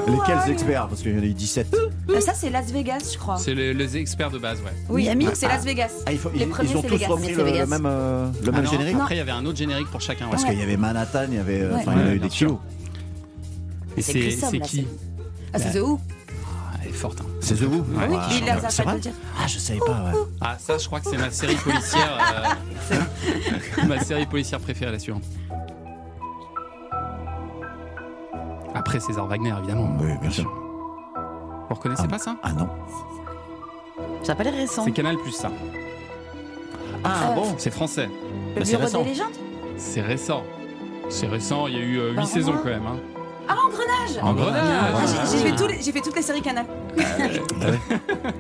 Lesquels experts Parce qu'il y en a eu 17. Euh, Ça, c'est Las Vegas, je crois. C'est les, les experts de base, ouais. Oui, Miami c'est Las Vegas. Ah, il faut- Les ils, premiers, ils ont c'est tous Vegas. repris le, c'est le Vegas. même, euh, le Ah même non, générique Après, il y avait un autre générique pour chacun. ouais. Parce qu'il y avait Manhattan, il y avait. euh. Enfin, il y en a eu des kilos. Et C'est qui Ah, c'est The Who Ah, forte. hein. C'est The Who Ouais. Oui, Ah, dire. Ah, je savais pas, ouais. Ah, ça, je crois que c'est ma série policière. euh, [LAUGHS] ma série policière préférée, la suivante. Après César Wagner, évidemment. Oui, bien sûr. Vous reconnaissez pas ça? Ah non. Ça n'a pas l'air récent. C'est Canal plus ça. Ah Euh, bon C'est français. Le Bah, c'est bureau récent. des légendes? C'est récent. C'est récent, il y a eu 8 Bah, saisons quand même. hein. Ah, Engrenage Engrenage. Ah, j'ai- j'ai fait tous les- J'ai fait toutes les séries Canal.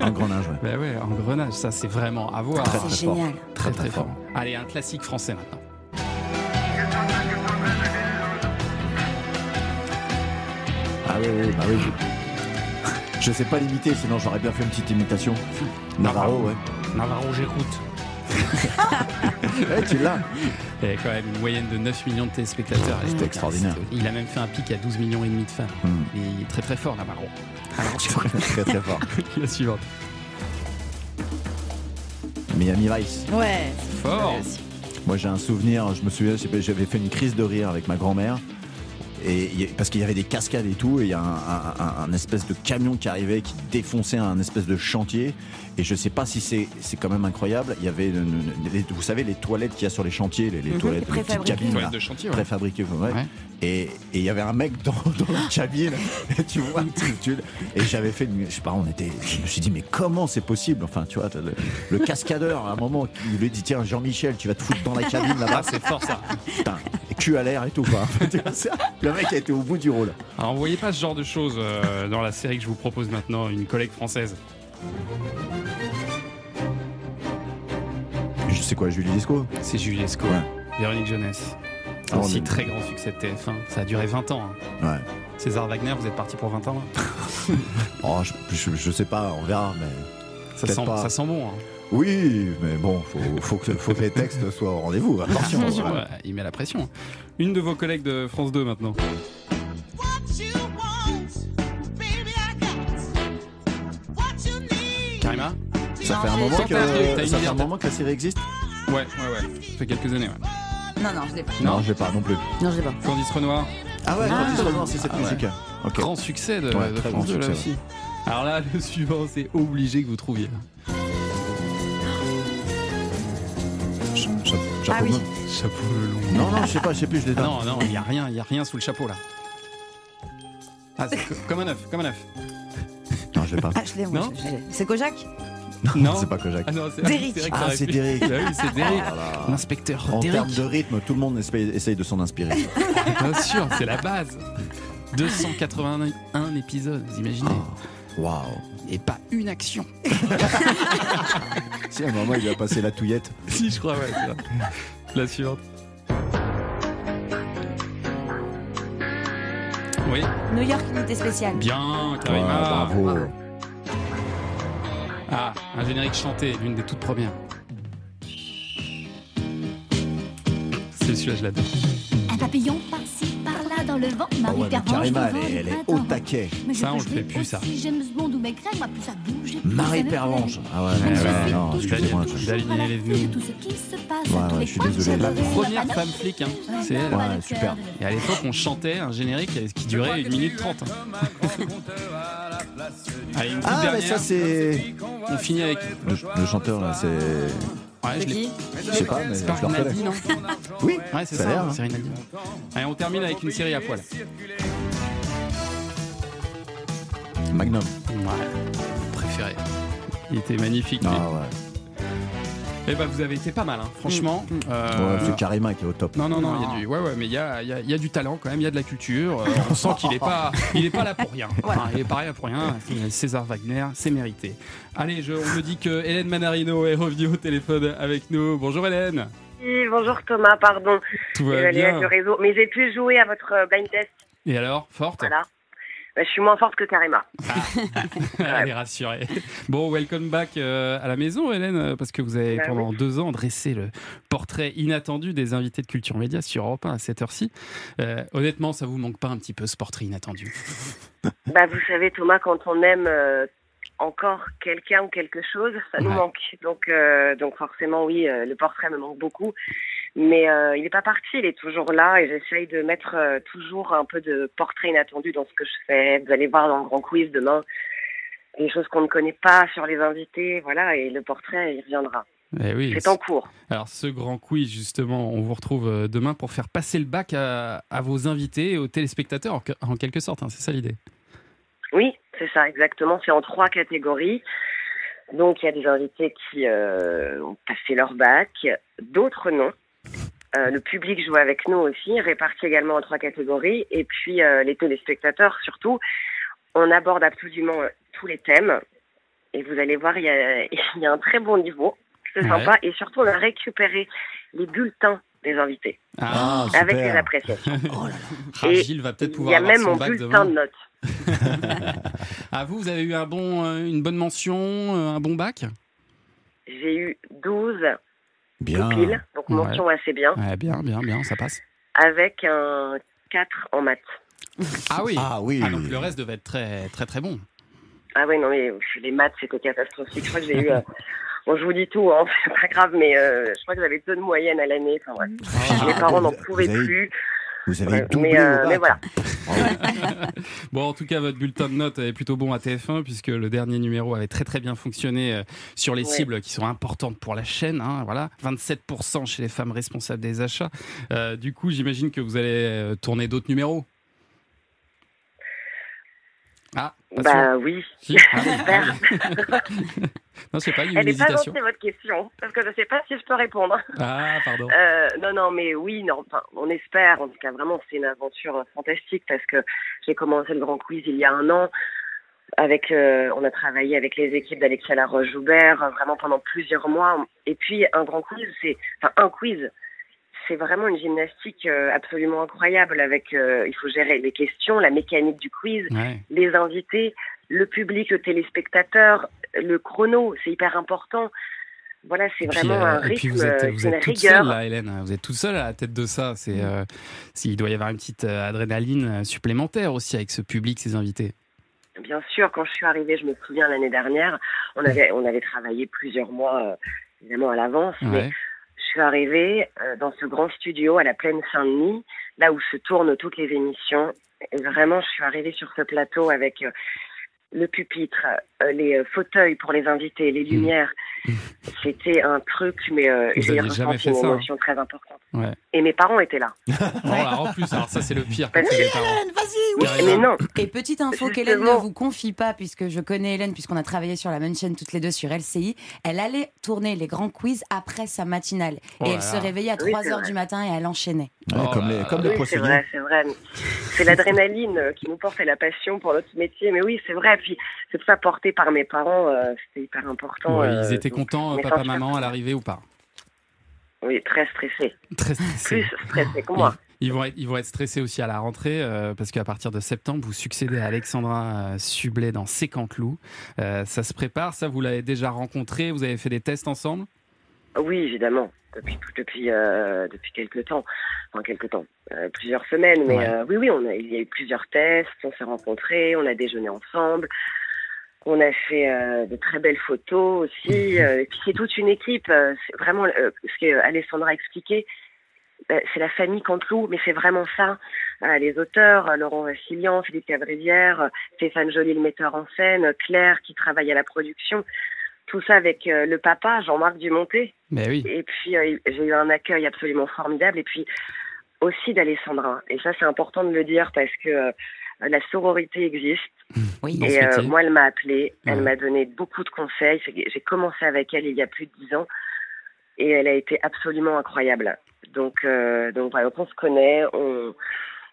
Engrenage, ouais. Bah ouais, Engrenage, ça c'est vraiment à voir. Très, C'est très fort. génial. Très très fort. Allez, un classique français maintenant. oui, oui, bah oui. Je, je sais pas l'imiter, sinon j'aurais bien fait une petite imitation. Navarro, ouais. Navarro, j'écoute. [LAUGHS] Ouais, tu l'as. Il y a quand même une moyenne de 9 millions de téléspectateurs. C'était Et extraordinaire. Il a même fait un pic à 12 millions et demi de fans. Hmm. Il est très très fort, Navarro. Alors, très très fort. [LAUGHS] la suivante. Miami Vice. Ouais. Fort. Moi j'ai un souvenir, je me souviens, j'avais fait une crise de rire avec ma grand-mère. Et il y a- parce qu'il y avait des cascades et tout, et il y a un, un- un- espèce de camion qui arrivait, qui défonçait un espèce de chantier. Et je sais pas si c'est c'est quand même incroyable. Il y avait, une- une- les- vous savez, les toilettes qu'il y a sur les chantiers, les, les Mhm. toilettes, Les les petites préfabriquées. cabines Toilettes là, de chantier, ouais. préfabriquées, ouais. Ouais. Et il y avait un mec dans, [LAUGHS] dans la cabine, et tu vois, tu- tu- et j'avais fait, je sais pas, on était, je me suis dit mais comment c'est possible? Enfin, tu vois, le, le cascadeur à un moment, il lui dit tiens Jean-Michel, tu vas te foutre dans la cabine là-bas. Ah, c'est fort ça. Putain, cul à l'air et tout quoi. [LAUGHS] C'est- le mec a été au bout du rôle. Alors, on voyait pas ce genre de choses euh, dans la série que je vous propose maintenant, une collègue française. Je sais quoi, Julie Lescaut C'est Julie Lescaut. Ouais. Véronique Jeunesse. Ah, aussi très grand succès de TF1. Ça a duré 20 ans. hein. Ouais. César Wagner, vous êtes parti pour 20 ans [LAUGHS] Oh, je, je, je sais pas, on verra, mais. ça sent, pas. ça sent bon. hein. Oui, mais bon, faut, faut, que, faut que les textes soient au rendez-vous. [LAUGHS] Attention. Attention, ouais. ouais, il met la pression. Une de vos collègues de France 2 maintenant. Karima Ça fait un moment que, ça fait un moment que la série existe Ouais, ouais, ouais. Ça fait quelques années. Ouais. Non, non, je l'ai pas. Non, je l'ai pas non plus. Non, je l'ai pas. Candice Renoir, Ah ouais, Ah. Candice Renoir, c'est cette Ah ouais. musique. Ok. grand succès de, Ouais, de très France grand 2 là succès, aussi. Alors là, [LAUGHS] le suivant, c'est obligé que vous trouviez. Cha- Ah chapeau oui. Chapeau le long. Non, non, je sais pas, je sais plus, je l'ai Ah non, non, il y a rien, il y a rien sous le chapeau là. Ah, c'est comme un œuf, comme un œuf. Non, je l'ai pas. Ah, je l'ai, moi. C'est Kojak? Non. C'est pas Kojak. Ah non, c'est Derrick. c'est Ah, c'est. Derrick. Bah oui, c'est Derrick. Oh. L'inspecteur En termes de rythme, tout le monde essaye, essaye de s'en inspirer. [LAUGHS] Bien sûr, c'est la base. 281 épisodes, vous imaginez Waouh. Et pas une action. Si à un moment il a passé la touillette. [LAUGHS] si, je crois, ouais. La suivante. Oui, New York, unité spéciale. bien, Ouais, Karima. bravo. Ah, un générique chanté, l'une des toutes premières. C'est celui-là, je l'adore. Un papillon par-ci, par-là dans le vent. Ah Marie ouais, Pervenche Karima, devant elle est, elle au taquet. Mais Ça, on le fait plus, ça. aussi James Bond ou Maigret, moi plus ça bouge. plus Marie Pervenche. Ah ouais, Ouais, ouais, ouais, non, excusez-moi. Je- tout ce qui se passe Ouais, ouais, suis désolé. La Première femme flic, hein. c'est elle. Ouais, super. Et à l'époque, on chantait un générique qui durait 1 minute 30. hein. Allez, une Ah, mais ça c'est. On finit avec. Le, le chanteur là, c'est. Ouais, je l'ai- Je sais pas, mais je C'est le reconnais. Rinaldi, non Oui, Ouais, c'est ça ça, hein. Allez, on termine avec une série à poil. Magnum. Ouais, préféré. Il était magnifique. lui. Ah ouais. Eh ben, vous avez été pas mal, hein. franchement. Euh, Ouais, c'est Karima qui est au top. Non, non, non, il y a du, ouais, ouais, mais il y a, il y a- il y a du talent quand même, il y a de la culture. euh, on sent qu'il est pas, [LAUGHS] il est pas là pour rien. Enfin, il est pas là pour rien. César Wagner, c'est mérité. Allez, je, on me dit que Hélène Manarino est revenue au téléphone avec nous. Bonjour Hélène. Oui, bonjour Thomas, pardon. Tout va bien. le réseau. Mais j'ai pu jouer à votre euh, blind test. Et alors, forte? Voilà. Bah, je suis moins forte que Karima. Elle est rassurée. Bon, welcome back euh, à la maison, Hélène, euh, parce que vous avez Bah pendant deux ans dressé le portrait inattendu des invités de Culture Média sur Europe 1 à cette heure-ci. Euh, honnêtement, ça vous manque pas un petit peu ce portrait inattendu? Bah, vous savez, Thomas, quand on aime euh, encore quelqu'un ou quelque chose, ça nous manque. Donc, donc forcément, oui, le portrait me manque beaucoup. Mais euh, il n'est pas parti, il est toujours là et j'essaye de mettre euh, toujours un peu de portrait inattendu dans ce que je fais. Vous allez voir dans le grand quiz demain des choses qu'on ne connaît pas sur les invités, voilà, et le portrait, il reviendra. Eh oui, C'est en cours. Alors, ce grand quiz, justement, on vous retrouve euh, demain pour faire passer le bac à, à vos invités et aux téléspectateurs, en, que- en quelque sorte. hein, c'est ça l'idée. Oui, c'est ça, exactement. C'est en trois catégories. Donc, il y a des invités qui euh, ont passé leur bac, d'autres non. Euh, le public joue avec nous aussi, réparti également en trois catégories. Et puis, euh, les téléspectateurs, surtout, on aborde absolument euh, tous les thèmes. Et vous allez voir, il y a, [LAUGHS] il y a un très bon niveau. C'est Ouais. sympa. Et surtout, on a récupéré les bulletins des invités Ah, avec super. les appréciations. [LAUGHS] Ah, Et Gilles va peut-être Il pouvoir y a avoir même mon bulletin demain. de notes. [LAUGHS] Ah, vous, vous avez eu un bon, une bonne mention, un bon bac? J'ai eu 12 Bien. pile, donc mention assez bien, Ouais, bien, bien, bien, ça passe. avec un 4 en maths. Ah oui Ah oui. donc le reste devait être très, très, très bon. Ah oui, non, mais les maths, c'était catastrophique. Je crois que j'ai eu... euh, [LAUGHS] Bon, je vous dis tout, hein, [LAUGHS] c'est pas grave, mais euh, je crois que j'avais deux de moyenne à l'année. Enfin, bref. Ah, Mes parents n'en pouvaient avez- plus. Vous avez Ouais, doublé mais, euh, au bac. mais voilà. [LAUGHS] Bon, en tout cas, votre bulletin de notes est plutôt bon à TF1 puisque le dernier numéro avait très très bien fonctionné euh, sur les Ouais. cibles qui sont importantes pour la chaîne. hein, voilà, 27% chez les femmes responsables des achats. Euh, du coup, j'imagine que vous allez euh, tourner d'autres numéros. Ah, pas Bah sûr. oui. Si Ah J'espère. ah [LAUGHS] non, sais pas, il y a Elle une n'est pas gentille votre question, parce que je sais pas si je peux répondre. Ah, pardon. Euh, non, non, mais oui, non, enfin, on espère. En tout cas, vraiment, c'est une aventure euh, fantastique parce que j'ai commencé le Grand Quiz il y a un an. Avec, euh, on a travaillé avec les équipes d'Alexia Laroche-Joubert vraiment pendant plusieurs mois. Et puis, un Grand Quiz, c'est, enfin, un quiz, c'est vraiment une gymnastique euh, absolument incroyable. Avec, euh, il faut gérer les questions, la mécanique du quiz, Ouais. les invités, le public, le téléspectateur, le chrono, c'est hyper important. Voilà, c'est Et puis, vraiment euh, un et rythme, puis vous êtes, vous êtes toute rigueur. seule là, Hélène. Vous êtes toute seule à la tête de ça. C'est, euh, s'il doit y avoir une petite adrénaline supplémentaire aussi avec ce public, ces invités. Bien sûr, quand je suis arrivée, je me souviens l'année dernière, on avait, on avait travaillé plusieurs mois évidemment à l'avance, mais Ouais. Je suis arrivée euh, dans ce grand studio à la plaine Saint-Denis, là où se tournent toutes les émissions. Et vraiment, je suis arrivée sur ce plateau avec euh, le pupitre, euh, les fauteuils pour les invités, les lumières. [LAUGHS] C'était un truc, mais euh, j'ai ressenti une hein. émotion très importante. Ouais. Et mes parents étaient là. [LAUGHS] Bon, alors, en plus, alors ça c'est le pire. Vas-y, c'est les parents. Oui, mais non. Et petite info qu'Hélène ne vous confie pas, puisque je connais Hélène, puisqu'on a travaillé sur la même chaîne toutes les deux sur LCI, elle allait tourner les grands quiz après sa matinale. Oh et là elle se là. réveillait à Oui, 3 c'est heures vrai. du matin et elle enchaînait. Ouais, Oh comme là les, là. comme les Oui, c'est vrai, c'est vrai. C'est l'adrénaline euh, qui nous porte et la passion pour notre métier. Mais oui, c'est vrai. Puis c'est tout ça porté par mes parents, euh, c'était hyper important. Ouais, euh, ils étaient mes papa, maman, à l'arrivée ou pas Oui, très stressés. Très stressés. Plus stressés que moi. Ils, vont être, ils vont être stressés aussi à la rentrée euh, parce qu'à partir de septembre, vous succédez à Alexandra euh, Sublet dans Sécanteloup. Euh, ça se prépare, ça vous l'avez déjà rencontré, vous avez fait des tests ensemble? Oui, évidemment. Depuis depuis euh, depuis quelques temps, enfin quelques temps, plusieurs semaines. Mais Ouais. oui, oui, on a il y a eu plusieurs tests. On s'est rencontrés, on a déjeuné ensemble. On a fait euh, de très belles photos aussi. euh, et puis c'est toute une équipe. euh, vraiment euh, ce que Alessandra a expliqué. euh, c'est la famille Canteloup, mais c'est vraiment ça. Euh, les auteurs, euh, Laurent Vassilian, Philippe Cavrivière, euh, Stéphane Joly, le metteur en scène, euh, Claire qui travaille à la production. Tout ça avec euh, le papa, Jean-Marc Dumonté. Ben oui. Et puis, euh, j'ai eu un accueil absolument formidable. Et puis, aussi d'Alessandra. Et ça, c'est important de le dire parce que euh, la sororité existe. Oui. Dans ce Et euh, moi, elle m'a appelée, elle Ouais. m'a donné beaucoup de conseils. J'ai commencé avec elle il y a plus de dix ans. Et elle a été absolument incroyable. Donc, euh, donc voilà, donc on se connaît, on,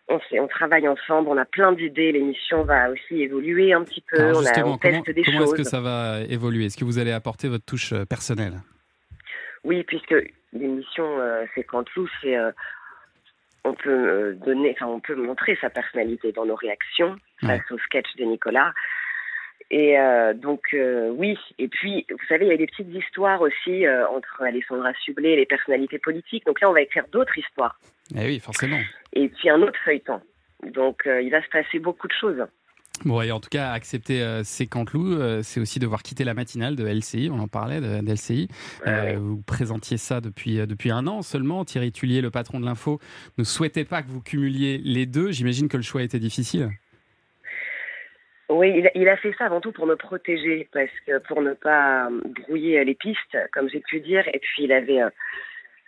on, sait- on travaille ensemble, on a plein d'idées. L'émission va aussi évoluer un petit peu. On, a, on teste comment, des comment est-ce choses. que ça va évoluer? Est-ce que vous allez apporter votre touche euh, personnelle? Oui, puisque l'émission euh, C'est Canteloup, c'est euh, on peut euh, donner, enfin on peut montrer sa personnalité dans nos réactions face au sketch de Nicolas. Et euh, donc euh, oui, et puis vous savez, il y a des petites histoires aussi euh, entre Alessandra Sublet et les personnalités politiques. Donc là, on va écrire d'autres histoires. Eh oui, forcément. Et puis un autre feuilleton. Donc euh, il va se passer beaucoup de choses. Bon, et en tout cas, accepter euh, ces Canteloup, euh, c'est aussi devoir quitter la matinale de LCI, on en parlait de, de LCI. Euh, Vous présentiez ça depuis, euh, depuis un an seulement. Thierry Tullier, le patron de l'info, ne souhaitait pas que vous cumuliez les deux. J'imagine que le choix était difficile. Oui, il a, il a fait ça avant tout pour me protéger, parce que pour ne pas brouiller les pistes, comme j'ai pu dire. Et puis il avait,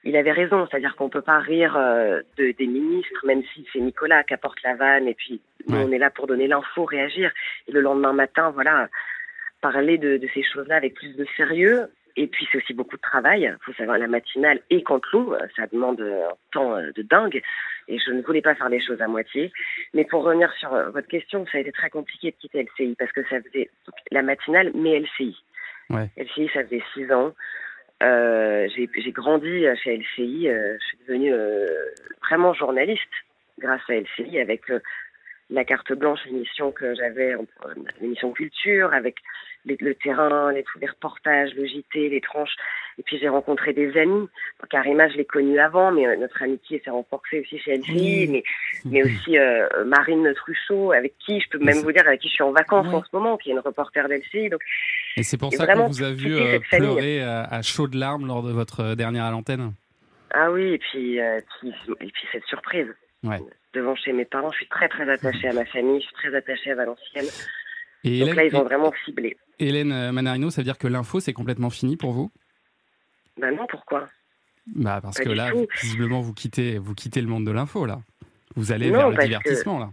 il avait raison, c'est-à-dire qu'on peut pas rire euh, de, des ministres, même si c'est Nicolas qui apporte la vanne. Et puis nous, Ouais. on est là pour donner l'info, réagir. Et le lendemain matin, voilà, parler de, de ces choses-là avec plus de sérieux. Et puis c'est aussi beaucoup de travail. Il faut savoir la matinale et Canteloup, euh, ça demande euh, un temps euh, de dingue. Et je ne voulais pas faire les choses à moitié. Mais pour revenir sur votre question, ça a été très compliqué de quitter LCI parce que ça faisait la matinale, mais LCI. Ouais. LCI, ça faisait six ans. Euh, j'ai grandi chez LCI. euh, je suis devenue euh, vraiment journaliste grâce à LCI avec la carte blanche, l'émission que j'avais, l'émission culture, avec les- le terrain, les, tous les reportages, le JT, les tranches. Et puis j'ai rencontré des amis. Karima, je l'ai connue avant, mais euh, notre amitié s'est renforcée aussi chez LCI, Oui. mais, mais aussi euh, Marine Truchot, avec qui je peux même vous dire, avec qui je suis en vacances en ce moment, qui est une reporter d'LCI. Donc, Et c'est pour Et ça qu'on vous a vu euh, pleurer à, à chaudes larmes lors de votre dernière à l'antenne. ah oui, et puis, euh, puis, et puis cette surprise. Ouais. Devant chez mes parents, je suis très très attachée à ma famille, je suis très attachée à Valenciennes. Et Donc Hélène- là, ils ont vraiment ciblé. Hélène euh, Manarino, ça veut dire que l'info, c'est complètement fini pour vous? Ben non, pourquoi? Bah parce Pas que là, tout. visiblement, vous quittez, vous quittez le monde de l'info là. Vous allez Non, vers le que- divertissement là.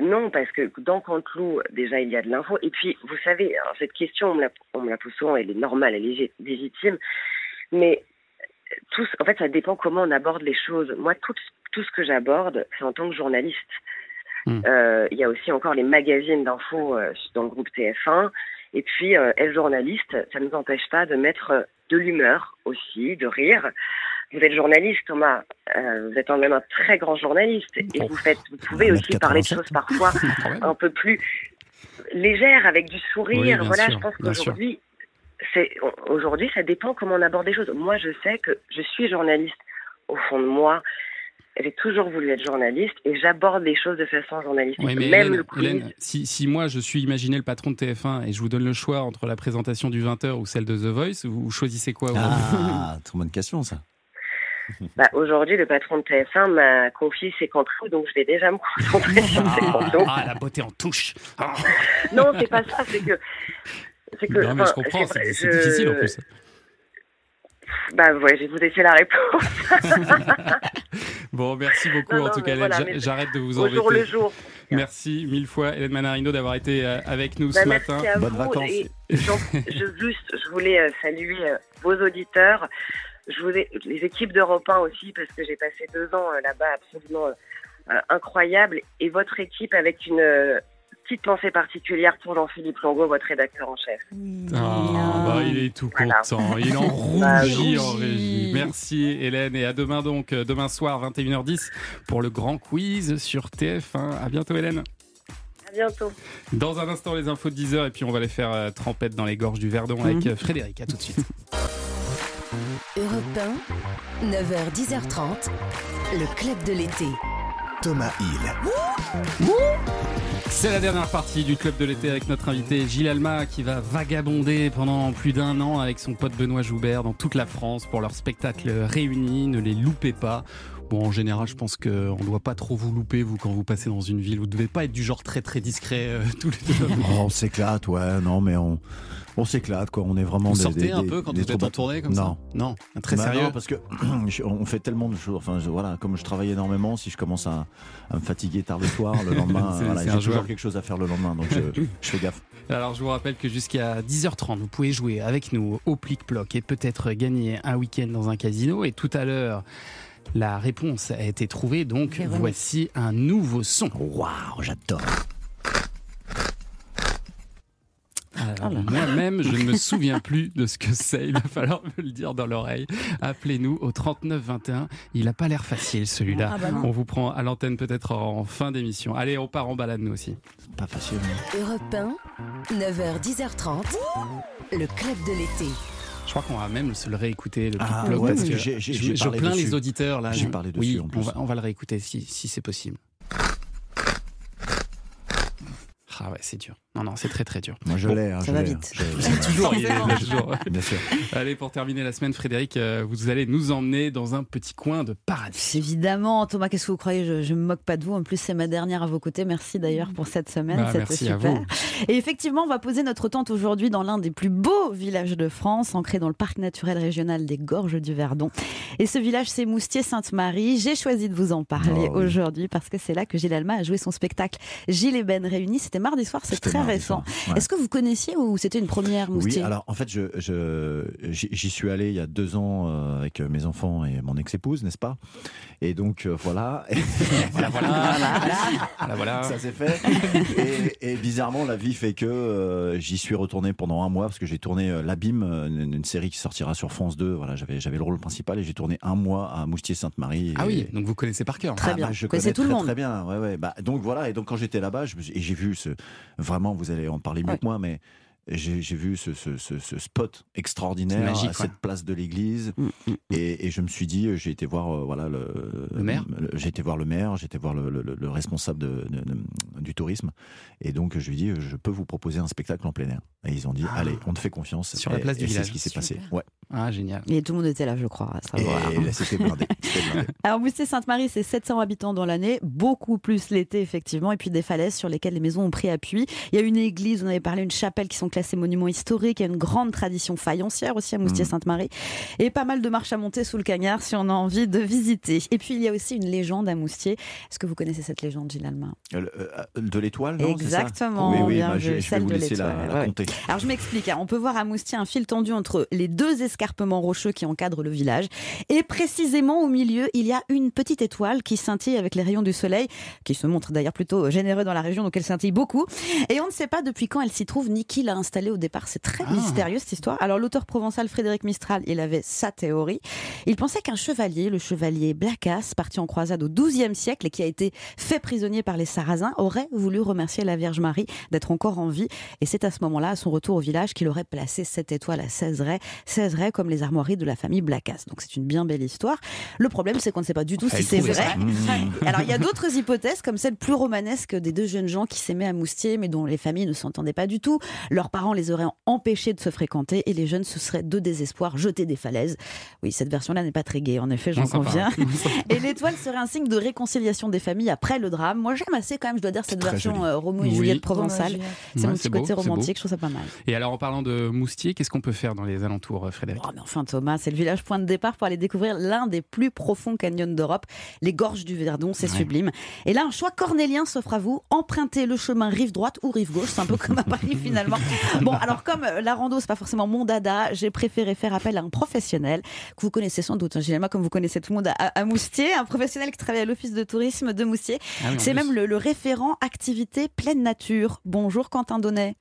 Non, parce que dans Canteloup, déjà, il y a de l'info. Et puis, vous savez, alors, cette question, on me, la, on me la pose souvent, elle est normale, elle est lég- légitime. Mais tout, en fait, ça dépend comment on aborde les choses. Moi, tout, tout ce que j'aborde, c'est en tant que journaliste. Euh, Il y a aussi encore les magazines d'infos euh, dans le groupe TF1. Et puis, euh, être journaliste, ça ne nous empêche pas de mettre de l'humeur aussi, de rire. Vous êtes journaliste, Thomas. Vous êtes quand même un très grand journaliste. Et vous, faites, vous pouvez aussi parler de choses parfois [LAUGHS] un peu plus légères, avec du sourire. Oui, voilà, sûr, je pense qu'aujourd'hui, c'est aujourd'hui, ça dépend comment on aborde les choses. Moi, je sais que je suis journaliste au fond de moi. J'ai toujours voulu être journaliste et j'aborde les choses de façon journalistique. Oui, mais Même Hélène, le quiz. Hélène, si, si moi je suis imaginé le patron de TF1 et je vous donne le choix entre la présentation du 20h ou celle de The Voice, vous choisissez quoi aujourd'hui Ah, [LAUGHS] très bonne question ça. Bah, aujourd'hui, le patron de TF1 m'a confié ses contrôles, donc je vais déjà me concentrer [LAUGHS] sur ses contrôles. Ah, la beauté en touche Ah. Non, c'est pas ça, c'est que. C'est que. Non, mais je comprends, c'est- c'est c'est je- difficile en plus. Bah ouais, je vais vous laisser la réponse. [LAUGHS] Bon, merci beaucoup Non, en non, tout cas, voilà, J'arrête de vous au embêter. jour le jour. Merci mille fois, Hélène Manarino, d'avoir été euh, avec nous Bah, ce merci matin. à vous. Et j'en- [LAUGHS] je, juste, je voulais euh, saluer euh, vos auditeurs. Je voulais, les équipes d'Europe 1 aussi, parce que j'ai passé deux ans là-bas absolument incroyable. Et votre équipe avec une euh, petite pensée particulière pour Jean-Philippe Longo, votre rédacteur en chef. Ah, bah, il est tout Voilà. content, il en [LAUGHS] Bah, rougit en rougit. régie. Merci Hélène et à demain donc, euh, demain soir 21h10 pour le grand quiz sur TF1. À bientôt Hélène. À bientôt. Dans un instant les infos de 10h et puis on va les faire euh, trempette dans les gorges du Verdon avec Mhm. euh, Frédéric. À tout de suite. [LAUGHS] Europe 1, 9h, 10h30, le club de l'été. Thomas Hill. C'est la dernière partie du club de l'été avec notre invité Gilles Alma qui va vagabonder pendant plus d'un an avec son pote Benoît Joubert dans toute la France pour leur spectacle réunis. Ne les loupez pas. Bon, en général, je pense qu'on ne doit pas trop vous louper, vous, quand vous passez dans une ville. Vous devez pas être du genre très très discret euh, [LAUGHS] tous les deux. [LAUGHS] Oh, on s'éclate, ouais, non, mais on, on s'éclate, quoi. On est vraiment Vous des- sortez des- un des- peu quand vous êtes en tournée comme non. ça Non, très Bah sérieux non, parce que [CLEARS THROAT] on fait tellement de choses. Enfin, je- voilà, comme je travaille énormément, si je commence à, à me fatiguer tard le soir, le [LAUGHS] lendemain, voilà, j'ai toujours quelque chose à faire le lendemain, donc je, je fais gaffe. Alors, je vous rappelle que jusqu'à 10h30, vous pouvez jouer avec nous au plic-ploc et peut-être gagner un week-end dans un casino. Et tout à l'heure, la réponse a été trouvée. Donc, Véronique. voici un nouveau son. Waouh, j'adore. Alors, Moi-même, je ne me souviens plus de ce que c'est. Il va falloir me le dire dans l'oreille. Appelez-nous au 3921. Il n'a pas l'air facile, celui-là. Ah bah on vous prend à l'antenne peut-être en fin d'émission. Allez, on part en balade, nous aussi. Pas facile. Europe 1, 9h, 10h30, le club de l'été. Je crois qu'on va même se le réécouter, le Ah, ouais, parce que je, plains dessus. les auditeurs là. J'ai parlé dessus, oui, en on plus. va, on va le réécouter si, si c'est possible. Ah ouais, c'est dur. Non, non, c'est très très dur. Moi, je Bon, l'ai. hein, ça je va vite. hein, [LAUGHS] toujours, il est toujours. [LAUGHS] Bien sûr. Allez, pour terminer la semaine, Frédéric, euh, vous allez nous emmener dans un petit coin de paradis. Évidemment, Thomas, qu'est-ce que vous croyez? Je, je me moque pas de vous. En plus, c'est ma dernière à vos côtés. Merci d'ailleurs pour cette semaine. Bah, C'était merci à super. vous. Et effectivement, on va poser notre tente aujourd'hui dans l'un des plus beaux villages de France, ancré dans le parc naturel régional des Gorges du Verdon. Et ce village, c'est Moustier-Sainte-Marie. J'ai choisi de vous en parler Oh oui. aujourd'hui parce que c'est là que Gilles Alma a joué son spectacle Gilles et Ben réunis. C'était mardi c'est très récent. ouais. Est-ce que vous connaissiez ou c'était une première Oui, Moustier alors en fait, je, je- j'y suis allé il y a deux ans euh, avec mes enfants et mon ex-épouse, n'est-ce pas? Et donc euh, voilà. [LAUGHS] [LAUGHS] Voilà, voilà. Voilà, voilà. Ça s'est fait. Et, et bizarrement, la vie fait que euh, j'y suis retourné pendant un mois parce que j'ai tourné euh, L'Abîme, une, une série qui sortira sur France 2. Voilà, j'avais j'avais le rôle principal et j'ai tourné un mois à Moustier-Sainte-Marie. Ah oui, donc vous connaissez par cœur. Ah, bah, je connais très, Très bien, ouais, ouais. Bah, donc voilà, et donc quand j'étais là-bas, j'ai vu ce. Vraiment, vous allez en parler mieux que moi, mais j'ai vu ce, ce- ce- ce spot extraordinaire magique, à cette ouais. place de l'église, Mm, et, et je me suis dit, euh, j'ai été voir euh, voilà le, Le maire J'ai été voir le maire, j'ai été voir le, le- le responsable de- de- de- du tourisme, et donc je lui ai dit, je peux vous proposer un spectacle en plein air. Et ils ont dit, allez, on te fait confiance. Ah. Sur la place du village. C'est ce qui s'est passé. Ouais. Ah, génial. Et tout le monde était là, je crois. à Et là, c'était blindé. [LAUGHS] Alors, Moustier-Sainte-Marie, c'est 700 habitants dans l'année, beaucoup plus l'été, effectivement, et puis des falaises sur lesquelles les maisons ont pris appui. Il y a une église, on avait parlé, une chapelle qui sont classées monuments historiques. Il y a une grande tradition faïencière aussi à Moustier-Sainte-Marie. Et pas mal de marches à monter sous le cagnard si on a envie de visiter. Et puis, il y a aussi une légende à Moustier. Est-ce que vous connaissez cette légende, Gilles Alma Euh, euh, De l'étoile, non ça? Exactement. Oui, oui, bien bah, je, je vais vous laisser la, ouais. compter. Alors je m'explique, hein. on peut voir à Moustier un fil tendu entre les deux escarpements rocheux qui encadrent le village. Et précisément au milieu, il y a une petite étoile qui scintille avec les rayons du soleil, qui se montre d'ailleurs plutôt généreux dans la région, donc elle scintille beaucoup. Et on ne sait pas depuis quand elle s'y trouve, ni qui l'a installée au départ. C'est très Ah. mystérieux cette histoire. Alors l'auteur provençal Frédéric Mistral, il avait sa théorie. Il pensait qu'un chevalier, le chevalier Blacas, parti en croisade au XIIe siècle et qui a été fait prisonnier par les Sarrasins, aurait voulu remercier la Vierge Marie d'être encore en vie. Et c'est à ce moment-là, à son retour au village, qu'il aurait placé cette étoile à 16 raies, 16 raies comme les armoiries de la famille Blacas. Donc c'est une bien belle histoire. Le problème, c'est qu'on ne sait pas du tout si c'est vrai. Mmh. Alors il y a d'autres hypothèses, comme celle plus romanesque des deux jeunes gens qui s'aimaient à Moustier, mais dont les familles ne s'entendaient pas du tout. Leurs parents les auraient empêchés de se fréquenter et les jeunes se seraient de désespoir jetés des falaises. Oui, cette version-là n'est pas très gaie, en effet, j'en conviens. [LAUGHS] Et l'étoile serait un signe de réconciliation des familles après le drame. Moi, j'aime assez quand même, je dois dire, cette très version joli. euh, Roméo et Oui. Juliette provençale. C'est Ouais, mon petit côté beau, romantique, je trouve ça pas mal. Et alors, en parlant de Moustier, qu'est-ce qu'on peut faire dans les alentours, euh, Oh, mais enfin, Thomas, c'est le village point de départ pour aller découvrir l'un des plus profonds canyons d'Europe, les gorges du Verdon, c'est Ouais. sublime. Et là, un choix cornélien s'offre à vous. Empruntez le chemin rive droite ou rive gauche, c'est un peu comme à Paris [LAUGHS] finalement. Bon, alors comme euh, la rando, c'est pas forcément mon dada, j'ai préféré faire appel à un professionnel que vous connaissez sans doute, hein, Alma, comme vous connaissez tout le monde à, à Moustier, un professionnel qui travaille à l'office de tourisme de Moustier. Ah oui, c'est même le, le référent activité pleine nature. Bonjour Quentin Donnet.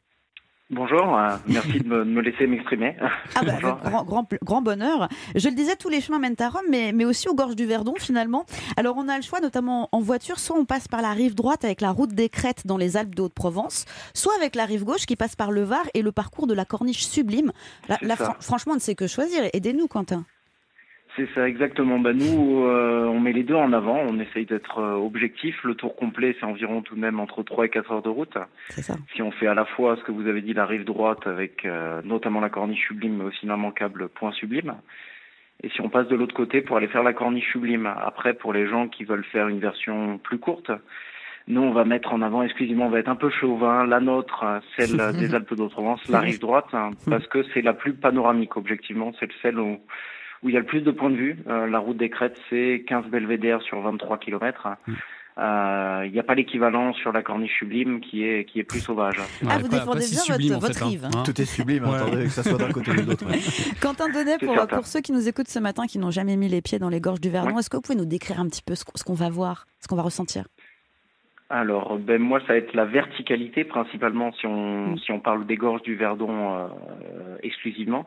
Bonjour, euh, merci de me, de me laisser m'exprimer. Ah bah, grand, grand, grand bonheur. Je le disais, tous les chemins mènent à Rome, mais, mais aussi aux gorges du Verdon finalement. Alors on a le choix, notamment en voiture, soit on passe par la rive droite avec la route des Crêtes dans les Alpes de Haute-Provence, soit avec la rive gauche qui passe par le Var et le parcours de la Corniche sublime. Fran- franchement, on ne sait que choisir. Aidez-nous, Quentin. C'est ça exactement. Bah, nous, euh, on met les deux en avant. On essaye d'être euh, objectif. Le tour complet, c'est environ tout de même entre 3 et 4 heures de route. C'est ça. Si on fait à la fois ce que vous avez dit, la rive droite avec euh, notamment la corniche sublime, mais aussi l'immanquable point sublime. Et si on passe de l'autre côté pour aller faire la corniche sublime. Après, pour les gens qui veulent faire une version plus courte, nous, on va mettre en avant exclusivement, on va être un peu chauvin, la nôtre, celle [LAUGHS] des Alpes d'Haute-Provence, la rive droite, hein, parce que c'est la plus panoramique, objectivement. C'est celle où, où il y a le plus de points de vue. Euh, la route des Crêtes, c'est 15 belvédères sur 23 kilomètres. Euh, Il n'y a pas l'équivalent sur la corniche sublime qui est, qui est plus sauvage. Ah, vous défendez bien votre, votre rive. hein. Tout est sublime, attendez, que ça soit d'un côté ou de l'autre. ouais. [LAUGHS] Quentin Donnet, pour, pour ceux qui nous écoutent ce matin, qui n'ont jamais mis les pieds dans les gorges du Verdon, est-ce que vous pouvez nous décrire un petit peu ce qu'on va voir, ce qu'on va ressentir? Alors, ben moi, ça va être la verticalité principalement si on si on parle des gorges du Verdon euh, exclusivement.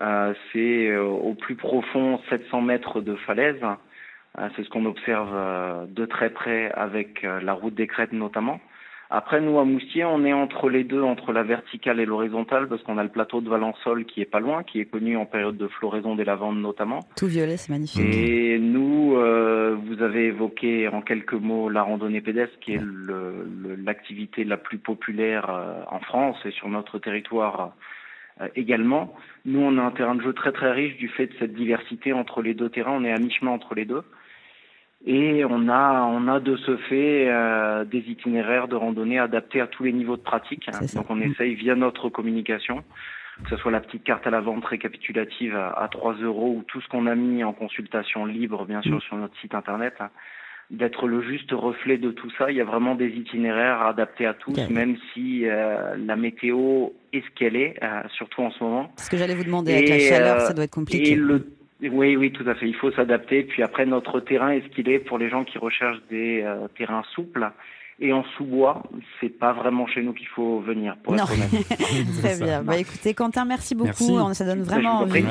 Euh, c'est euh, au plus profond 700 mètres de falaise. C'est ce qu'on observe euh, de très près avec euh, la route des crêtes notamment. Après, nous à Moustier, on est entre les deux, entre la verticale et l'horizontale, parce qu'on a le plateau de Valençol qui est pas loin, qui est connu en période de floraison des lavandes notamment. Tout violet, c'est magnifique. Et nous, euh, vous avez évoqué en quelques mots la randonnée pédestre, qui est l'activité la plus populaire euh, en France et sur notre territoire euh, également. Nous, on a un terrain de jeu très très riche du fait de cette diversité entre les deux terrains. On est à mi-chemin entre les deux. Et on a, on a de ce fait euh, des itinéraires de randonnée adaptés à tous les niveaux de pratique. Donc on essaye via notre communication, que ce soit la petite carte à la vente récapitulative à, à 3 euros ou tout ce qu'on a mis en consultation libre, bien sûr, sur notre site internet, d'être le juste reflet de tout ça. Il y a vraiment des itinéraires adaptés à tous, même si euh, la météo est ce qu'elle est, euh, surtout en ce moment. Ce que j'allais vous demander avec la Et, chaleur, euh, ça doit être compliqué. et le- Oui, oui, tout à fait. Il faut s'adapter. Puis après, notre terrain est ce qu'il est pour les gens qui recherchent des euh, terrains souples. Et en sous-bois, c'est pas vraiment chez nous qu'il faut venir, pour Non. être honnête. [LAUGHS] Très bien. Bah, écoutez, Quentin, merci beaucoup. Merci. Ça donne vraiment envie. Ouais.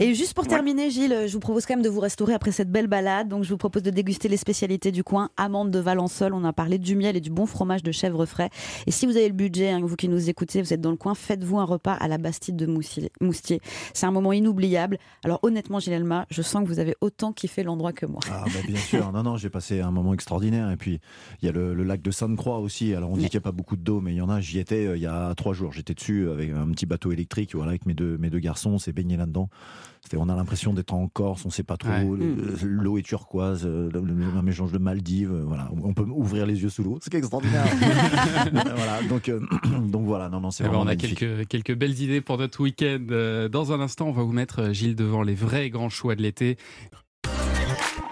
Et juste pour terminer, Gilles, je vous propose quand même de vous restaurer après cette belle balade. Donc, je vous propose de déguster les spécialités du coin. Amandes de Valençol. On a parlé du miel et du bon fromage de chèvre frais. Et si vous avez le budget, hein, vous qui nous écoutez, vous êtes dans le coin, faites-vous un repas à la Bastide de Moustier. Moustier. C'est un moment inoubliable. Alors, honnêtement, Gilles Elma, je sens que vous avez autant kiffé l'endroit que moi. Ah bah bien sûr, non non, j'ai passé un moment extraordinaire et puis il y a le, le lac de Sainte-Croix aussi. Alors on dit Mais- qu'il n'y a pas beaucoup d'eau, mais il y en a. J'y étais euh, il y a trois jours. J'étais dessus avec un petit bateau électrique, voilà, avec mes deux mes deux garçons. On s'est baigné là-dedans. C'était, on a l'impression d'être en Corse, on sait pas trop. Ouais. Le- L'eau est turquoise, euh, un mélange de Maldives. euh, Voilà, on peut ouvrir les yeux sous l'eau. C'est extraordinaire. [LAUGHS] [LAUGHS] voilà, donc euh, [CLEARS THROAT] donc voilà, non non, c'est Eh ben, vraiment on a magnifique. quelques, quelques belles idées pour notre week-end. Euh, Dans un instant, on va vous mettre, euh, Gilles, devant les vrais grands choix de l'été.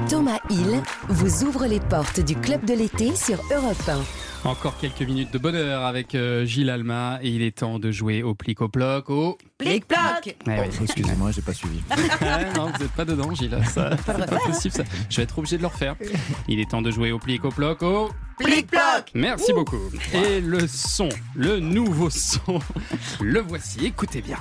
Thomas Hill vous ouvre les portes du club de l'été sur Europe 1. Encore quelques minutes de bonheur avec euh, Gilles Alma et il est temps de jouer au plic au ploc au... Plic-ploc Ouais, Oh, ouais. excusez-moi, j'ai pas suivi. [LAUGHS] Ah, non, vous n'êtes pas dedans, Gilles. Ça, c'est pas possible, ça. Je vais être obligé de le refaire. Il est temps de jouer au plic au ploc au... Plic-ploc Merci beaucoup. Et le son, le nouveau son, [LAUGHS] le voici. Écoutez bien.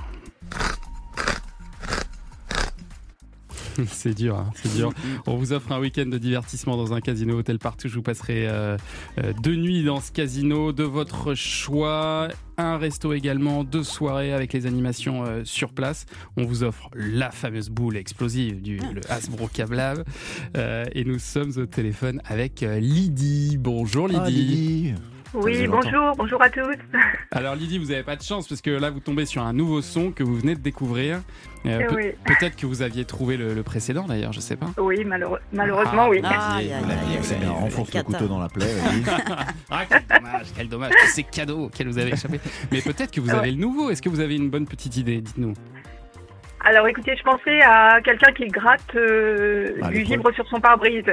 [LAUGHS] C'est dur, hein, c'est dur. [LAUGHS] On vous offre un week-end de divertissement dans un casino hôtel partout. Je vous passerai euh, euh, deux nuits dans ce casino de votre choix, un resto également, deux soirées avec les animations euh, sur place. On vous offre la fameuse boule explosive du le Hasbro Cablab. Euh, et nous sommes au téléphone avec euh, Lydie. Bonjour Lydie. Ah, Lydie. Oui, bonjour, bonjour à tous. [LAUGHS] Alors Lydie, vous n'avez pas de chance parce que là vous tombez sur un nouveau son que vous venez de découvrir. Euh, Eh oui. Peut-être que vous aviez trouvé le, le précédent d'ailleurs, je sais pas. Oui, malheureusement, Ah, oui. mon Dieu, vous l'aviez, C'est vous bien, l'aviez, enfonce vous le couteau dans la plaie. [LAUGHS] Ah, quel dommage, quel dommage, tous ces cadeaux auxquels vous avez échappé. Mais peut-être que vous Ouais. avez le nouveau. Est-ce que vous avez une bonne petite idée Dites-nous? Alors écoutez, je pensais à quelqu'un qui gratte euh, Ah, du vibre sur son pare-brise.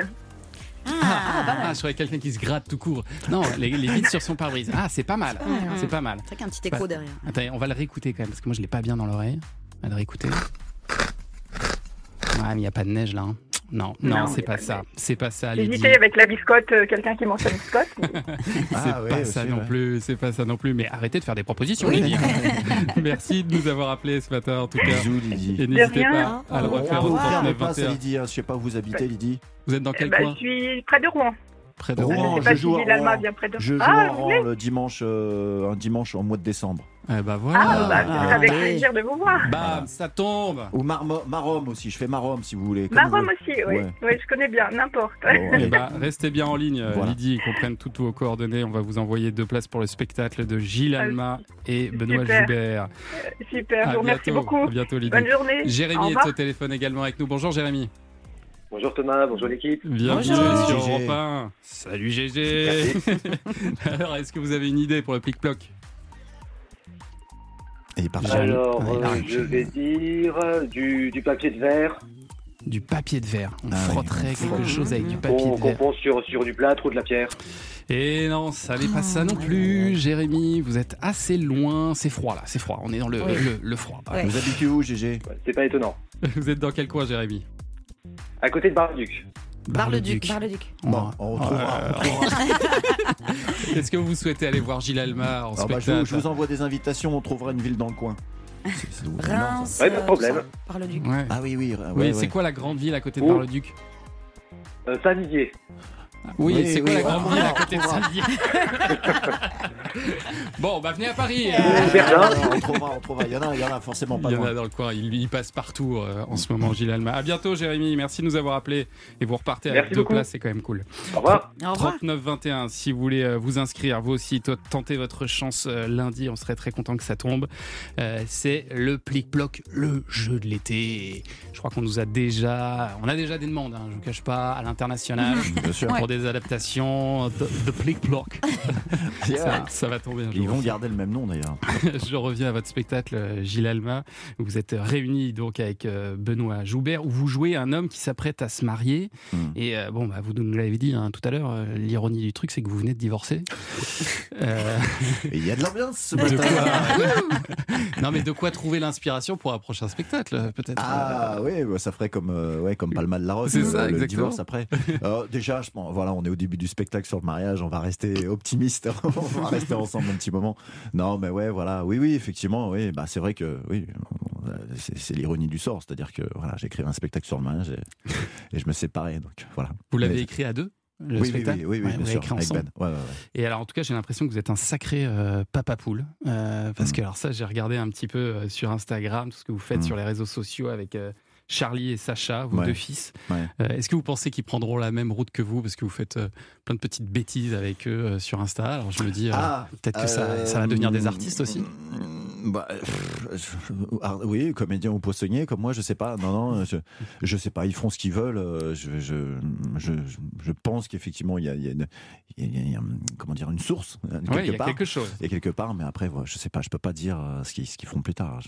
Ah, je croyais quelqu'un qui se gratte tout court. Non, les, les vitres sur son pare-brise. Ah, c'est pas mal. C'est pas mal. C'est vrai qu'il y a un petit écho Bah, derrière. Attendez, on va le réécouter quand même parce que moi je l'ai pas bien dans l'oreille. On va le réécouter. Ouais, mais il n'y a pas de neige là. hein. Non, non, c'est pas ça. C'est pas ça, Lydie. J'hésitais avec la biscotte, euh, quelqu'un qui mange sa biscotte. [LAUGHS] C'est Ah pas ouais, ça non plus, c'est pas ça non plus. Mais arrêtez de faire des propositions. Lydie. [LAUGHS] Merci de nous avoir appelés ce matin en tout cas. Bisous, Lydie. Et n'hésitez pas à le refaire au vous faire 39 des places à 21. Lydie, hein. je sais pas où vous habitez, Lydie. Vous êtes dans quel ben, coin je suis près de Rouen. Près de Je Rouen, je joue à Gilles Alma Rouen. vient près de Je joue Ah, à vous Rouen voulez le dimanche, euh, un dimanche en mois de décembre. Eh ben Ah, voilà. bah, c'est avec plaisir de vous voir. Bam, ça tombe. Ou Marom aussi, je fais Marom si vous voulez. Marom aussi, oui. Ouais. Oui, je connais bien, n'importe. Eh ben, restez bien en ligne, euh, Voilà. Lydie, qu'on prenne toutes vos coordonnées. On va vous envoyer deux places pour le spectacle de Gilles Alma et Benoît super. Joubert. Super, À je vous remercie bientôt, beaucoup. à bientôt, Lydie. Bonne journée. Au Jérémy est au téléphone également avec nous. Bonjour, Jérémy. Bonjour Thomas, bonjour l'équipe. Bienvenue Bonjour. sur GG. Europe 1. Salut GG. [LAUGHS] Alors, est-ce que vous avez une idée pour le plic-ploc. Alors, Ah, euh, je vais dire euh, du, du papier de verre Du papier de verre. On Ah frotterait on quelque chose avec du papier qu'on de verre. pond sur, sur du plâtre ou de la pierre. Et non, ça n'est pas ça non plus, Jérémy. Vous êtes assez loin. C'est froid là, c'est froid. On est dans le, Oui. le, le froid. Ouais. Vous habitez où, GG C'est pas étonnant. Vous êtes dans quel coin, Jérémy? À côté de Bar-le-Duc. Bar-le-Duc. Bar-le-duc. Bon, on retrouvera. on retrouvera. [LAUGHS] Est-ce que vous souhaitez aller voir Gilles Alma en Alors, bah, je, spectacle vous, je vous envoie des invitations, on trouvera une ville dans le coin. Reims. Ouais, pas de euh, problème. Ouais. Ah oui, oui. ouais, Oui, ouais. c'est quoi la grande ville à côté de. Bar-le-Duc? Euh, Saint-Didier. Oui, Oui, c'est quoi oui, la grande on ville à côté de Bon, bah venez à Paris. Berlin. on trouvera, on trouvera. Il y en a, il y en a forcément pas Il y en a dans le coin, il, il passe partout euh, en ce moment, Gilles Alma. À bientôt, Jérémy. Merci de nous avoir appelés. Et vous repartez avec Merci deux beaucoup. places, c'est quand même cool. Au revoir. Au revoir. 39-21, si vous voulez euh, vous inscrire, vous aussi, tentez votre chance euh, lundi, on serait très content que ça tombe. Euh, c'est le plic-ploc, le jeu de l'été. Je crois qu'on nous a déjà, on a déjà des demandes, hein, je vous cache pas, à l'international. Bien sûr. Pour des adaptations. The, the Plic Ploc. [LAUGHS] Yeah. ça, ça va tomber un Ils vont garder le même nom d'ailleurs. [LAUGHS] Je reviens à votre spectacle, euh, Gilles Alma. Vous êtes réunis donc avec euh, Benoît Joubert, où vous jouez un homme qui s'apprête à se marier. Hmm. Et euh, bon, bah, vous nous l'avez dit hein, tout à l'heure, euh, l'ironie du truc, c'est que vous venez de divorcer. [LAUGHS] Euh, il y a de l'ambiance ce de matin. quoi- non, mais de quoi trouver l'inspiration pour un prochain spectacle, peut-être Ah oui, bah, ça ferait comme, ouais, comme Palma de la le, ça, le divorce après. Déjà, je pense, voilà, on est au début du spectacle sur le mariage, on va rester optimiste, [LAUGHS] on va rester ensemble un petit moment. Non, mais ouais, voilà, oui, oui, effectivement, oui, bah c'est vrai que oui, c'est l'ironie du sort, c'est-à-dire que voilà, écrit un spectacle sur le mariage et, et je me séparais, donc voilà. Vous l'avez écrit à deux le Oui, oui, spectacle oui, oui, Ouais, bien sûr, écrit ensemble. Ouais, ouais, ouais. Et alors, en tout cas, j'ai l'impression que vous êtes un sacré euh, papa poule. euh, parce Mm. que, alors, ça, j'ai regardé un petit peu euh, sur Instagram, tout ce que vous faites Mm. sur les réseaux sociaux avec Charlie et Sacha, vos Ouais. deux fils. Ouais. Euh, Est-ce que vous pensez qu'ils prendront la même route que vous Parce que vous faites euh, plein de petites bêtises avec eux euh, sur Insta? Alors, je me dis, Ah, peut-être que ça, ça va devenir des artistes aussi. Bah, pff, ah, oui, comédien ou poissonnier, comme moi, je sais pas. Non, non, je, je sais pas. Ils font ce qu'ils veulent. Je, je, je, je pense qu'effectivement, il y a, y y comment dire, une source quelque Ouais, il y a quelque chose. Il y a quelque part, mais après, je sais pas. Je peux pas dire ce qu'ils ce qu'ils feront plus tard.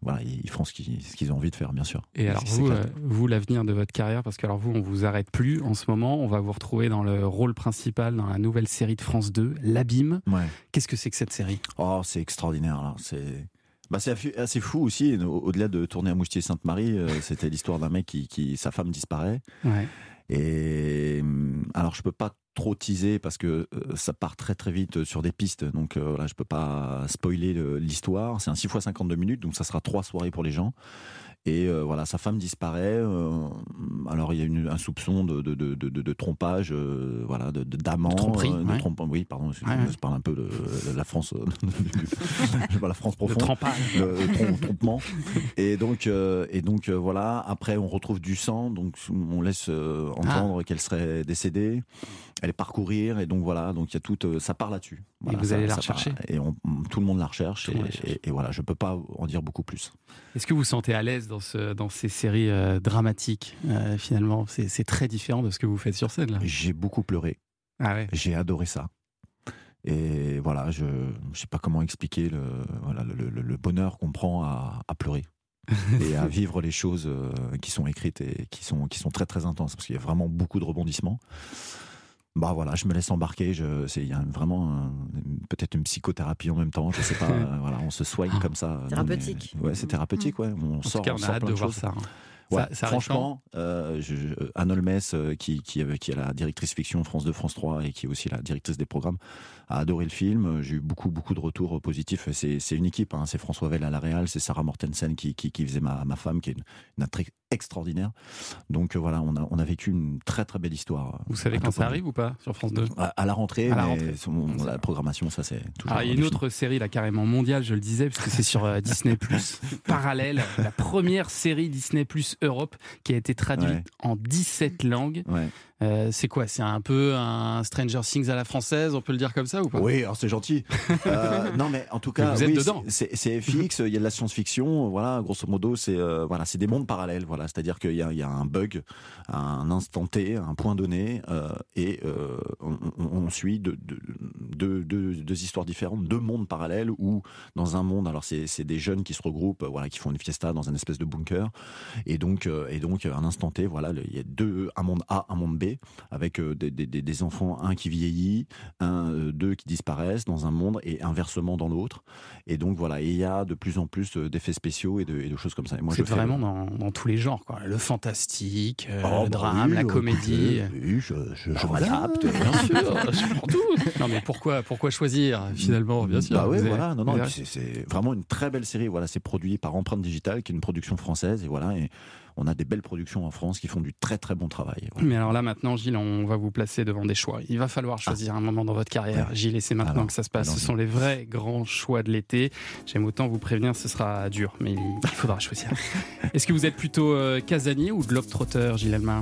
Voilà, ils font ce qu'ils ont envie de faire, bien sûr. Et alors vous, euh, vous l'avenir de votre carrière, parce que alors vous, on vous arrête plus en ce moment. On va vous retrouver dans le rôle principal dans la nouvelle série de France 2, L'Abîme. Ouais. Qu'est-ce que c'est que cette série? Oh, c'est extraordinaire là. C'est bah, c'est assez fou aussi. Au- Au-delà de tourner à Moustier-Sainte-Marie, euh, c'était l'histoire d'un mec qui, qui sa femme disparaît. Ouais. Et hum, alors je peux pas trop teaser parce que euh, ça part très très vite sur des pistes. Donc euh, voilà, je peux pas spoiler le- l'histoire. C'est un 6 x 52 minutes, donc ça sera trois soirées pour les gens. Et euh, voilà, sa femme disparaît. euh, alors il y a une- un soupçon de, de, de, de- de trompage, euh, voilà, de d'amant, ouais. oui, pardon, je, Ouais, ouais. je parle un peu de, la France, [LAUGHS] la [LAUGHS] France profonde, trempage. le, le trom- trompement. Et donc, et donc voilà. Après, on retrouve du sang, donc on laisse euh, entendre Ah. qu'elle serait décédée. Elle est parcourir, et donc voilà. Donc il y a tout, ça part là-dessus. Voilà, vous ça- allez la part- rechercher Et on- tout le monde la recherche. Et, et- et voilà, je peux pas en dire beaucoup plus. Est-ce que vous vous sentez à l'aise dans, ce, dans ces séries euh, dramatiques euh, Finalement, c'est très différent de ce que vous faites sur scène. J'ai beaucoup pleuré. Ah ouais. J'ai adoré ça. Et voilà, je ne sais pas comment expliquer le, voilà, le, le- le bonheur qu'on prend à, à pleurer [LAUGHS] et à vivre les choses euh, qui sont écrites et qui sont, qui sont très très intenses parce qu'il y a vraiment beaucoup de rebondissements. Bah voilà, je me laisse embarquer. Je, c'est, il y a vraiment peut-être une psychothérapie en même temps. Je sais pas. [LAUGHS] euh, voilà, on se soigne comme ça. Non, mais- Thérapeutique. ouais, c'est thérapeutique. Ouais, on En sort. tout cas, on, sort a hâte de de voir choses. ça. hein. Ouais, Ça- ça arrive franchement, euh, je- je- Anne Olmes, euh, qui, qui, avait- qui est la directrice fiction France 2, France 3 et qui est aussi la directrice des programmes, a adoré le film. J'ai eu beaucoup, beaucoup de retours positifs. C'est une équipe, hein. c'est François Vell à la Réal, c'est Sarah Mortensen qui, qui, qui faisait ma, ma femme, qui est une, une actrice extraordinaire. Donc euh, voilà, on a, on a vécu une très très belle histoire. Vous savez quand ça arrive ou pas sur France 2 à, à la rentrée, À la rentrée. son- la programmation, ça c'est toujours. Alors, il y a une autre série là carrément mondiale, je le disais, parce que c'est sur euh, Disney Plus [LAUGHS] parallèle, la première série Disney Plus Europe qui a été traduite Ouais. en 17 langues. Ouais. Euh, c'est quoi? C'est un peu un Stranger Things à la française, on peut le dire comme ça ou pas? Oui, alors c'est gentil. [LAUGHS] Euh, non, mais en tout cas, vous êtes dedans. c'est FX, il y a de la science-fiction, voilà, grosso modo, c'est euh, voilà, c'est des mondes parallèles, voilà, c'est-à-dire qu'il y a, il y a un bug, un instant T, un point donné, et on, suit deux, histoires différentes, deux mondes parallèles où dans un monde, alors c'est des jeunes qui se regroupent, voilà, qui font une fiesta dans un espèce de bunker, et donc et donc un instant T, voilà, il y a deux, un monde A, un monde B, avec euh, des, des- des- des enfants, un qui vieillit, un, euh, deux qui disparaissent dans un monde et inversement dans l'autre. Et donc voilà, il y a de plus en plus euh, d'effets spéciaux et de, et de choses comme ça. Et moi, C'est fais- vraiment dans, dans tous les genres, quoi. Le fantastique, Oh, le bah drame, oui, la écoutez, comédie. oui, je, je, je m'adapte. bien sûr, [LAUGHS] je prends tout. Non mais pourquoi, pourquoi choisir finalement, bien sûr. Bah voilà, non, non, c'est c'est vraiment une très belle série. Voilà, c'est produit par Empreinte Digitale, qui est une production française, et voilà, et on a des belles productions en France qui font du très très bon travail. Mais alors là maintenant, Gilles, on va vous placer devant des choix. Il va falloir choisir un moment dans votre carrière, Gilles, et c'est maintenant Alors, que ça se passe. Ce sont les vrais grands choix de l'été. J'aime autant vous prévenir, ce sera dur, mais il faudra choisir. [LAUGHS] Est-ce que vous êtes plutôt euh, casanier ou globe-trotteur, Gilles Elma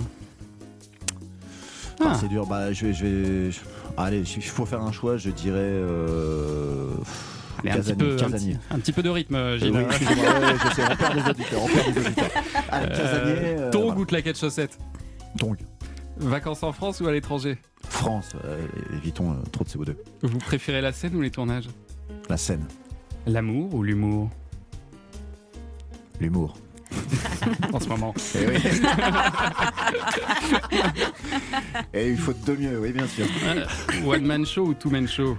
Ah, c'est dur. Bah, je vais, je vais. je- Allez, il faut faire un choix. Je dirais. Euh... Allez, un petit, peu, un, Casanier. petit, un petit peu de rythme, Euh, Gilles. oui, excusez-moi, ouais, je sais, on perd des auditeurs, on perd des auditeurs. Allez, Euh, euh, voilà. ou claquette chaussette Tongs. Vacances en France ou à l'étranger France, euh, évitons euh, trop de CO2. Vous préférez la scène ou les tournages La scène, L'amour ou l'humour l'humour. [LAUGHS] en ce moment Eh oui. [LAUGHS] Et il faut de mieux, oui, bien sûr. Euh, One man show ou two man show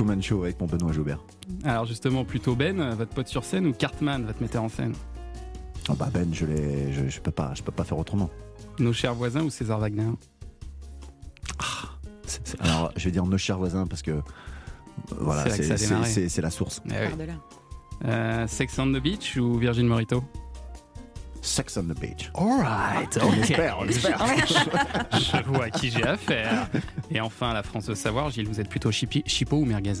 Two Man Show avec mon Benoît Joubert. Alors justement, plutôt Ben, votre pote sur scène ou Cartman, votre metteur en scène? Ah bah Ben, je, je, je peux pas, je peux pas faire autrement. Nos chers voisins ou César Wagner? C'est- Alors, je vais dire nos chers voisins parce que euh, voilà, C'est la source. Eh oui. Euh, Sex on the Beach ou Virgin Morito? Sex on the beach. Alright, On espère, on espère. Je [LAUGHS] vois à qui j'ai affaire. Et enfin, la France de savoir, Gilles, vous êtes plutôt chipi- chipot ou merguez?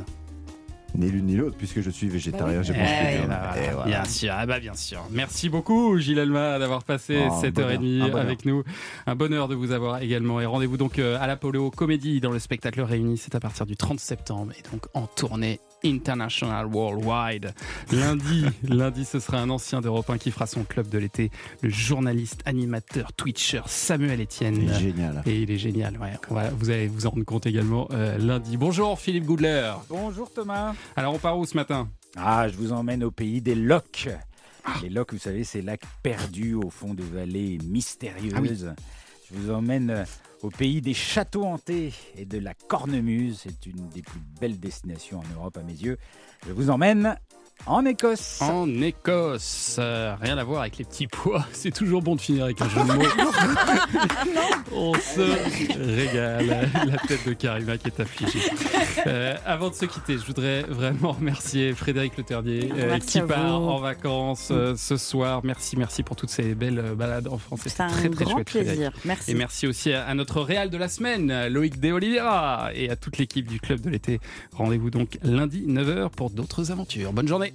Ni l'une ni l'autre, puisque je suis végétarien, j'ai Eh, mangé bah, Et voilà. Bien sûr, ah bah bien sûr. Merci beaucoup Gilles Alma d'avoir passé Oh, un 7h30 bonheur, un bonheur. avec nous. Un bonheur de vous avoir également. Et rendez-vous donc euh, à l'Apollo Comédie dans le spectacle Réuni. C'est à partir du 30 septembre et donc en tournée international worldwide. Lundi, [LAUGHS] lundi, ce sera un ancien d'Europe 1 qui fera son club de l'été, le journaliste, animateur, twitcher Samuel Etienne. Il est génial. Et il est génial, ouais. On va- vous allez vous en rendre compte également euh, lundi. Bonjour Philippe Goudler. Bonjour Thomas. Alors on part où ce matin Ah, je vous emmène au pays des loques. Les loques, vous savez, ces lacs perdus au fond de vallées mystérieuses. Ah oui. Je vous emmène euh, au pays des châteaux hantés et de la cornemuse. C'est une des plus belles destinations en Europe à mes yeux. Je vous emmène en Écosse. En Écosse, Euh, rien à voir avec les petits pois. [LAUGHS] C'est toujours bon de finir avec un jeu de mots. [LAUGHS] On se régale. La tête de Karima qui est affligée. Euh, avant de se quitter, je voudrais vraiment remercier Frédéric Le Ternier euh, qui part vous. en vacances euh, ce soir. Merci, merci pour toutes ces belles balades en France. C'était un très très grand chouette. plaisir. Frédéric. Merci. Et merci aussi à, à notre réal de la semaine, Loïc De Oliveira, et à toute l'équipe du club de l'été. Rendez-vous donc lundi 9h pour d'autres aventures. Bonne journée.